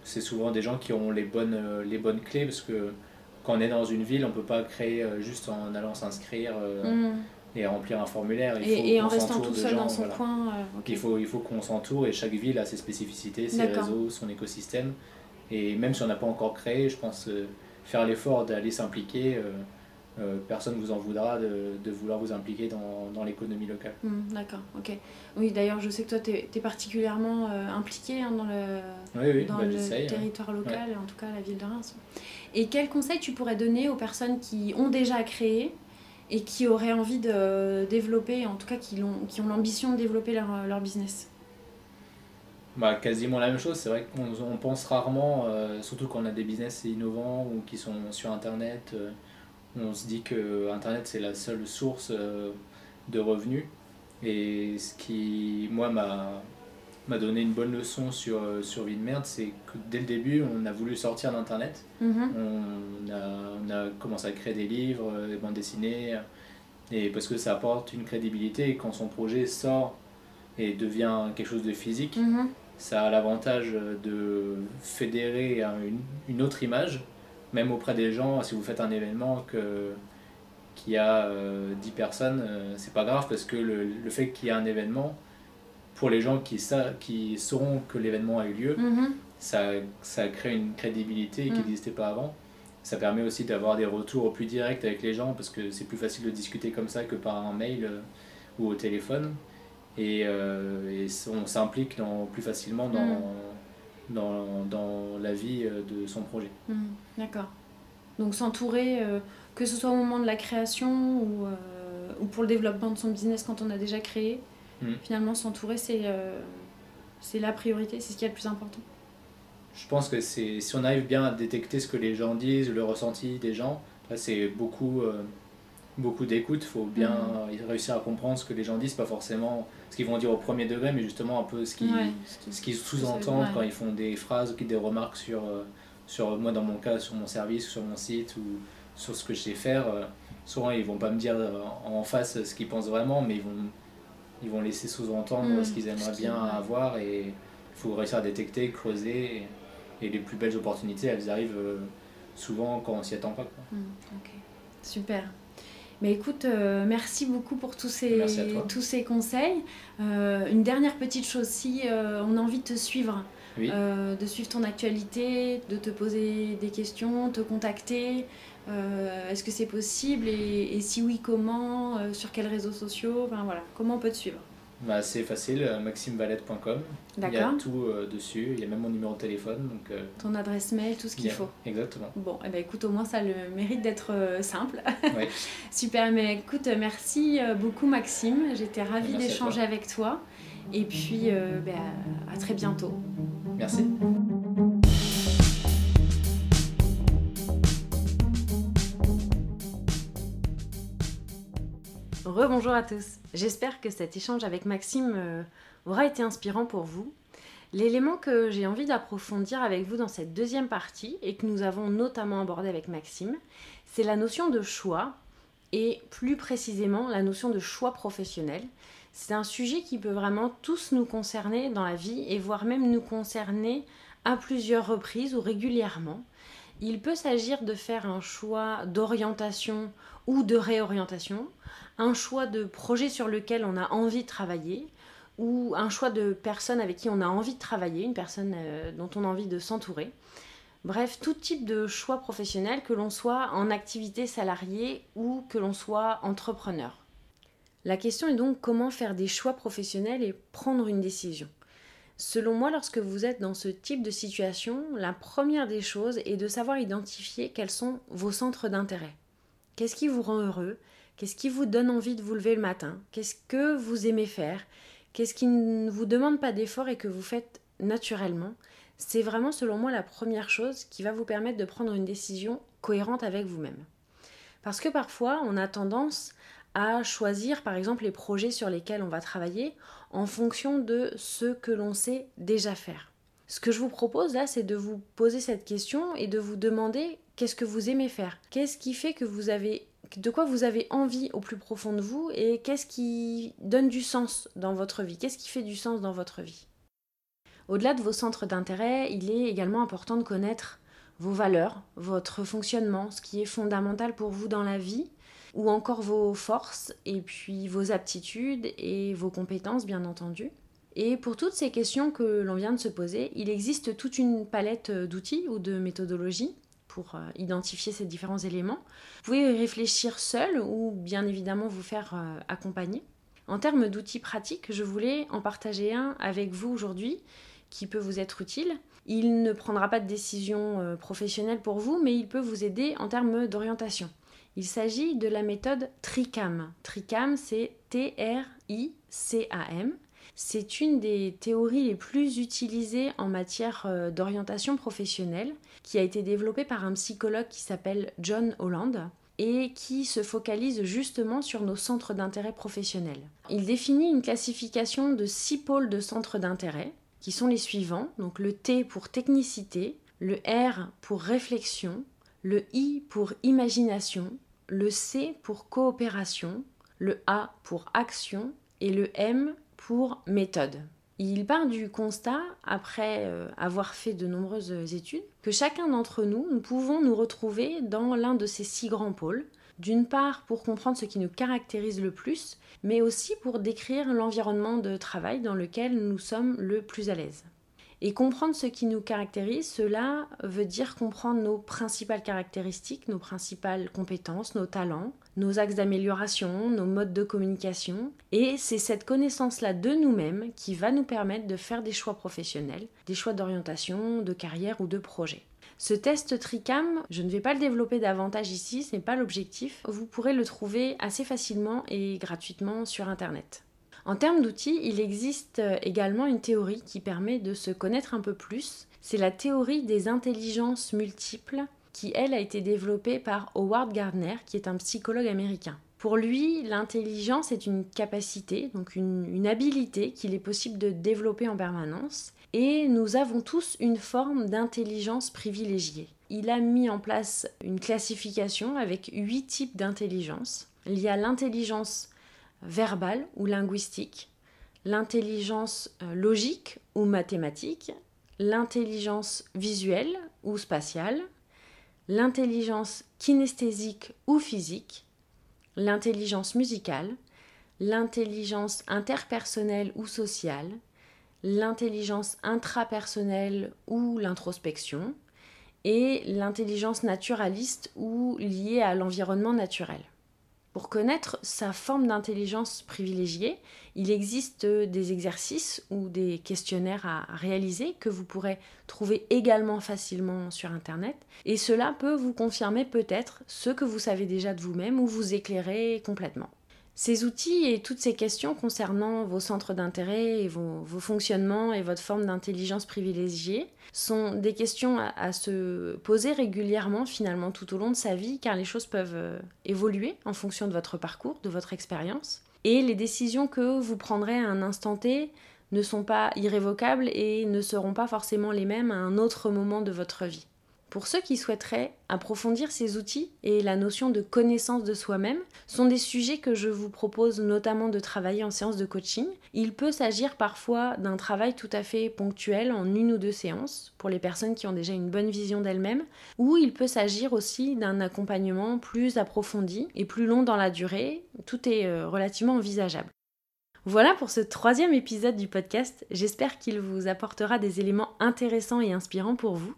c'est souvent des gens qui ont les bonnes, euh, les bonnes clés parce que quand on est dans une ville, on ne peut pas créer euh, juste en allant s'inscrire euh, Mhm. et remplir un formulaire. Il faut Et, et en restant tout seul gens, dans son voilà. coin euh. Il faut, il faut qu'on s'entoure et chaque ville a ses spécificités, ses D'accord. réseaux, son écosystème. Et même si on n'a pas encore créé, je pense euh, faire l'effort d'aller s'impliquer, euh, euh, personne ne vous en voudra de, de vouloir vous impliquer dans, dans l'économie locale. Hmm, D'accord, ok. Oui, d'ailleurs, je sais que toi, tu es, particulièrement euh, impliqué hein, dans le, Oui, oui, dans bah, le territoire local, en tout cas la ville de Reims. Et quels conseils tu pourrais donner aux personnes qui ont déjà créé et qui auraient envie de développer, en tout cas qui, ont l'ambition de développer leur, leur business? Bah, quasiment la même chose, c'est vrai qu'on on pense rarement, euh, surtout quand on a des business innovants ou qui sont sur Internet, euh, on se dit que Internet c'est la seule source euh, de revenus. Et ce qui, moi, m'a donné une bonne leçon sur, sur Vie de Merde, c'est que dès le début, on a voulu sortir d'Internet. Mhm. On a, on a commencé à créer des livres, des bandes dessinées, et parce que ça apporte une crédibilité, et quand son projet sort et devient quelque chose de physique, Mhm. Ça a l'avantage de fédérer une, une autre image, même auprès des gens. Si vous faites un événement que, qui a euh, 10 personnes, euh, c'est pas grave parce que le, le fait qu'il y ait un événement, pour les gens qui, sa- qui sauront que l'événement a eu lieu, Mhm. ça, ça crée une crédibilité qui Mm. n'existait pas avant. Ça permet aussi d'avoir des retours plus directs avec les gens parce que c'est plus facile de discuter comme ça que par un mail euh, ou au téléphone. Et, euh, et on s'implique dans- plus facilement dans, Mm. dans, dans la vie euh, de son projet. Mhm. D'accord. Donc s'entourer, euh, que ce soit au moment de la création ou, ou pour le développement de son business quand on a déjà créé, Mhm. finalement s'entourer, c'est c'est la priorité, c'est ce qui est le plus important. Je pense que c'est si on arrive bien à détecter ce que les gens disent, le ressenti des gens, c'est beaucoup, euh, beaucoup d'écoute, il faut bien réussir à comprendre ce que les gens disent, pas forcément ce qu'ils vont dire au premier degré, mais justement un peu ce qu'ils Ouais, ce qui- ce qu'ils sous-entendent quand ils font des phrases ou des remarques sur, euh, sur moi dans mon cas sur mon service sur mon site ou sur ce que je sais faire euh, souvent ils vont pas me dire euh, en face ce qu'ils pensent vraiment mais ils vont ils vont laisser sous-entendre Mm, ce qu'ils aimeraient ce bien avoir et il faut réussir à détecter creuser et, et les plus belles opportunités elles arrivent euh, souvent quand on s'y attend pas quoi. Ok, super. Mais écoute, euh, merci beaucoup pour tous ces, tous ces conseils. Euh, une dernière petite chose, si euh, on a envie de te suivre, Oui. de suivre ton actualité, de te poser des questions, te contacter, Est-ce que c'est possible et, si oui, comment Sur quels réseaux sociaux voilà. Comment on peut te suivre? Bah, C'est facile, euh, maximevalette.com. Il y a tout euh, dessus, il y a même mon numéro de téléphone. Donc, euh, Ton adresse mail, tout ce qu'il faut. Exactement. Bon, eh ben, écoute, au moins ça le mérite d'être simple. *laughs* *laughs* Super, mais écoute, merci beaucoup Maxime. J'étais ravie d'échanger avec toi. Et puis, ben, à très bientôt. Merci. Rebonjour à tous. J'espère que cet échange avec Maxime euh, aura été inspirant pour vous. L'élément que j'ai envie d'approfondir avec vous dans cette deuxième partie et que nous avons notamment abordé avec Maxime, c'est la notion de choix et plus précisément la notion de choix professionnel. C'est un sujet qui peut vraiment tous nous concerner dans la vie et voire même nous concerner à plusieurs reprises ou régulièrement. Il peut s'agir de faire un choix d'orientation ou de réorientation, un choix de projet sur lequel on a envie de travailler ou un choix de personne avec qui on a envie de travailler, une personne euh, dont on a envie de s'entourer. Bref, tout type de choix professionnel, que l'on soit en activité salariée ou que l'on soit entrepreneur. La question est donc comment faire des choix professionnels et prendre une décision. Selon moi, lorsque vous êtes dans ce type de situation, la première des choses est de savoir identifier quels sont vos centres d'intérêt. Qu'est-ce qui vous rend heureux? Qu'est-ce qui vous donne envie de vous lever le matin? Qu'est-ce que vous aimez faire? Qu'est-ce qui ne vous demande pas d'effort et que vous faites naturellement? C'est vraiment selon moi la première chose qui va vous permettre de prendre une décision cohérente avec vous-même. Parce que parfois, on a tendance à choisir par exemple les projets sur lesquels on va travailler en fonction de ce que l'on sait déjà faire. Ce que je vous propose là, c'est de vous poser cette question et de vous demander qu'est-ce que vous aimez faire. Qu'est-ce qui fait que vous avez de quoi vous avez envie au plus profond de vous et qu'est-ce qui donne du sens dans votre vie? Qu'est-ce qui fait du sens dans votre vie? Au-delà de vos centres d'intérêt, il est également important de connaître vos valeurs, votre fonctionnement, ce qui est fondamental pour vous dans la vie, ou encore vos forces et puis vos aptitudes et vos compétences bien entendu. Et pour toutes ces questions que l'on vient de se poser, il existe toute une palette d'outils ou de méthodologies pour euh, identifier ces différents éléments. Vous pouvez réfléchir seul ou bien évidemment vous faire euh, accompagner. En termes d'outils pratiques, je voulais en partager un avec vous aujourd'hui qui peut vous être utile. Il ne prendra pas de décision euh, professionnelle pour vous, mais il peut vous aider en termes d'orientation. Il s'agit de la méthode TRICAM. TRICAM, c'est T-R-I-C-A-M. C'est une des théories les plus utilisées en matière euh, d'orientation professionnelle, qui a été développée par un psychologue qui s'appelle John Holland et qui se focalise justement sur nos centres d'intérêt professionnels. Il définit une classification de six pôles de centres d'intérêt, qui sont les suivants, donc le T pour technicité, le R pour réflexion, le I pour imagination, le C pour coopération, le A pour action et le M pour méthode. Il part du constat, après euh, avoir fait de nombreuses études, que chacun d'entre nous, nous pouvons nous retrouver dans l'un de ces six grands pôles, d'une part pour comprendre ce qui nous caractérise le plus, mais aussi pour décrire l'environnement de travail dans lequel nous sommes le plus à l'aise. Et comprendre ce qui nous caractérise, cela veut dire comprendre nos principales caractéristiques, nos principales compétences, nos talents, nos axes d'amélioration, nos modes de communication. Et c'est cette connaissance-là de nous-mêmes qui va nous permettre de faire des choix professionnels, des choix d'orientation, de carrière ou de projet. Ce test TRICAM, je ne vais pas le développer davantage ici, ce n'est pas l'objectif. Vous pourrez le trouver assez facilement et gratuitement sur Internet. En termes d'outils, il existe euh, également une théorie qui permet de se connaître un peu plus. C'est la théorie des intelligences multiples qui, elle, a été développée par Howard Gardner, qui est un psychologue américain. Pour lui, l'intelligence est une capacité, donc une, une habilité qu'il est possible de développer en permanence, et nous avons tous une forme d'intelligence privilégiée. Il a mis en place une classification avec huit types d'intelligence. Il y a l'intelligence verbale ou linguistique, l'intelligence euh, logique ou mathématique, l'intelligence visuelle ou spatiale, l'intelligence kinesthésique ou physique, l'intelligence musicale, l'intelligence interpersonnelle ou sociale, l'intelligence intrapersonnelle ou l'introspection, et l'intelligence naturaliste ou liée à l'environnement naturel. Pour connaître sa forme d'intelligence privilégiée, il existe des exercices ou des questionnaires à réaliser que vous pourrez trouver également facilement sur Internet. Et cela peut vous confirmer peut-être ce que vous savez déjà de vous-même ou vous éclairer complètement. Ces outils et toutes ces questions concernant vos centres d'intérêt et vos, fonctionnements et votre forme d'intelligence privilégiée sont des questions à, se poser régulièrement finalement tout au long de sa vie car les choses peuvent euh, évoluer en fonction de votre parcours, de votre expérience. Et les décisions que vous prendrez à un instant T ne sont pas irrévocables et ne seront pas forcément les mêmes à un autre moment de votre vie. Pour ceux qui souhaiteraient approfondir ces outils et la notion de connaissance de soi-même, sont des sujets que je vous propose notamment de travailler en séance de coaching. Il peut s'agir parfois d'un travail tout à fait ponctuel en une ou deux séances pour les personnes qui ont déjà une bonne vision d'elles-mêmes, ou il peut s'agir aussi d'un accompagnement plus approfondi et plus long dans la durée. Tout est euh, relativement envisageable. Voilà pour ce troisième épisode du podcast. J'espère qu'il vous apportera des éléments intéressants et inspirants pour vous.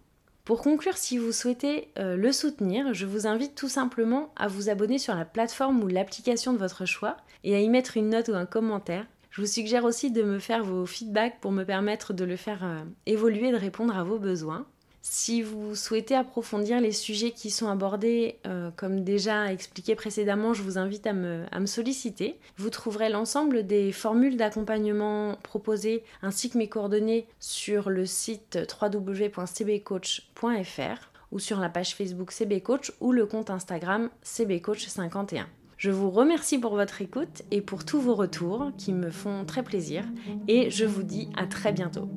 Pour conclure, si vous souhaitez euh, le soutenir, je vous invite tout simplement à vous abonner sur la plateforme ou l'application de votre choix et à y mettre une note ou un commentaire. Je vous suggère aussi de me faire vos feedbacks pour me permettre de le faire euh, évoluer et de répondre à vos besoins. Si vous souhaitez approfondir les sujets qui sont abordés, euh, comme déjà expliqué précédemment, je vous invite à me, solliciter. Vous trouverez l'ensemble des formules d'accompagnement proposées ainsi que mes coordonnées sur le site www.cbcoach.fr ou sur la page Facebook CBCoach ou le compte Instagram CBCoach51. Je vous remercie pour votre écoute et pour tous vos retours qui me font très plaisir et je vous dis à très bientôt.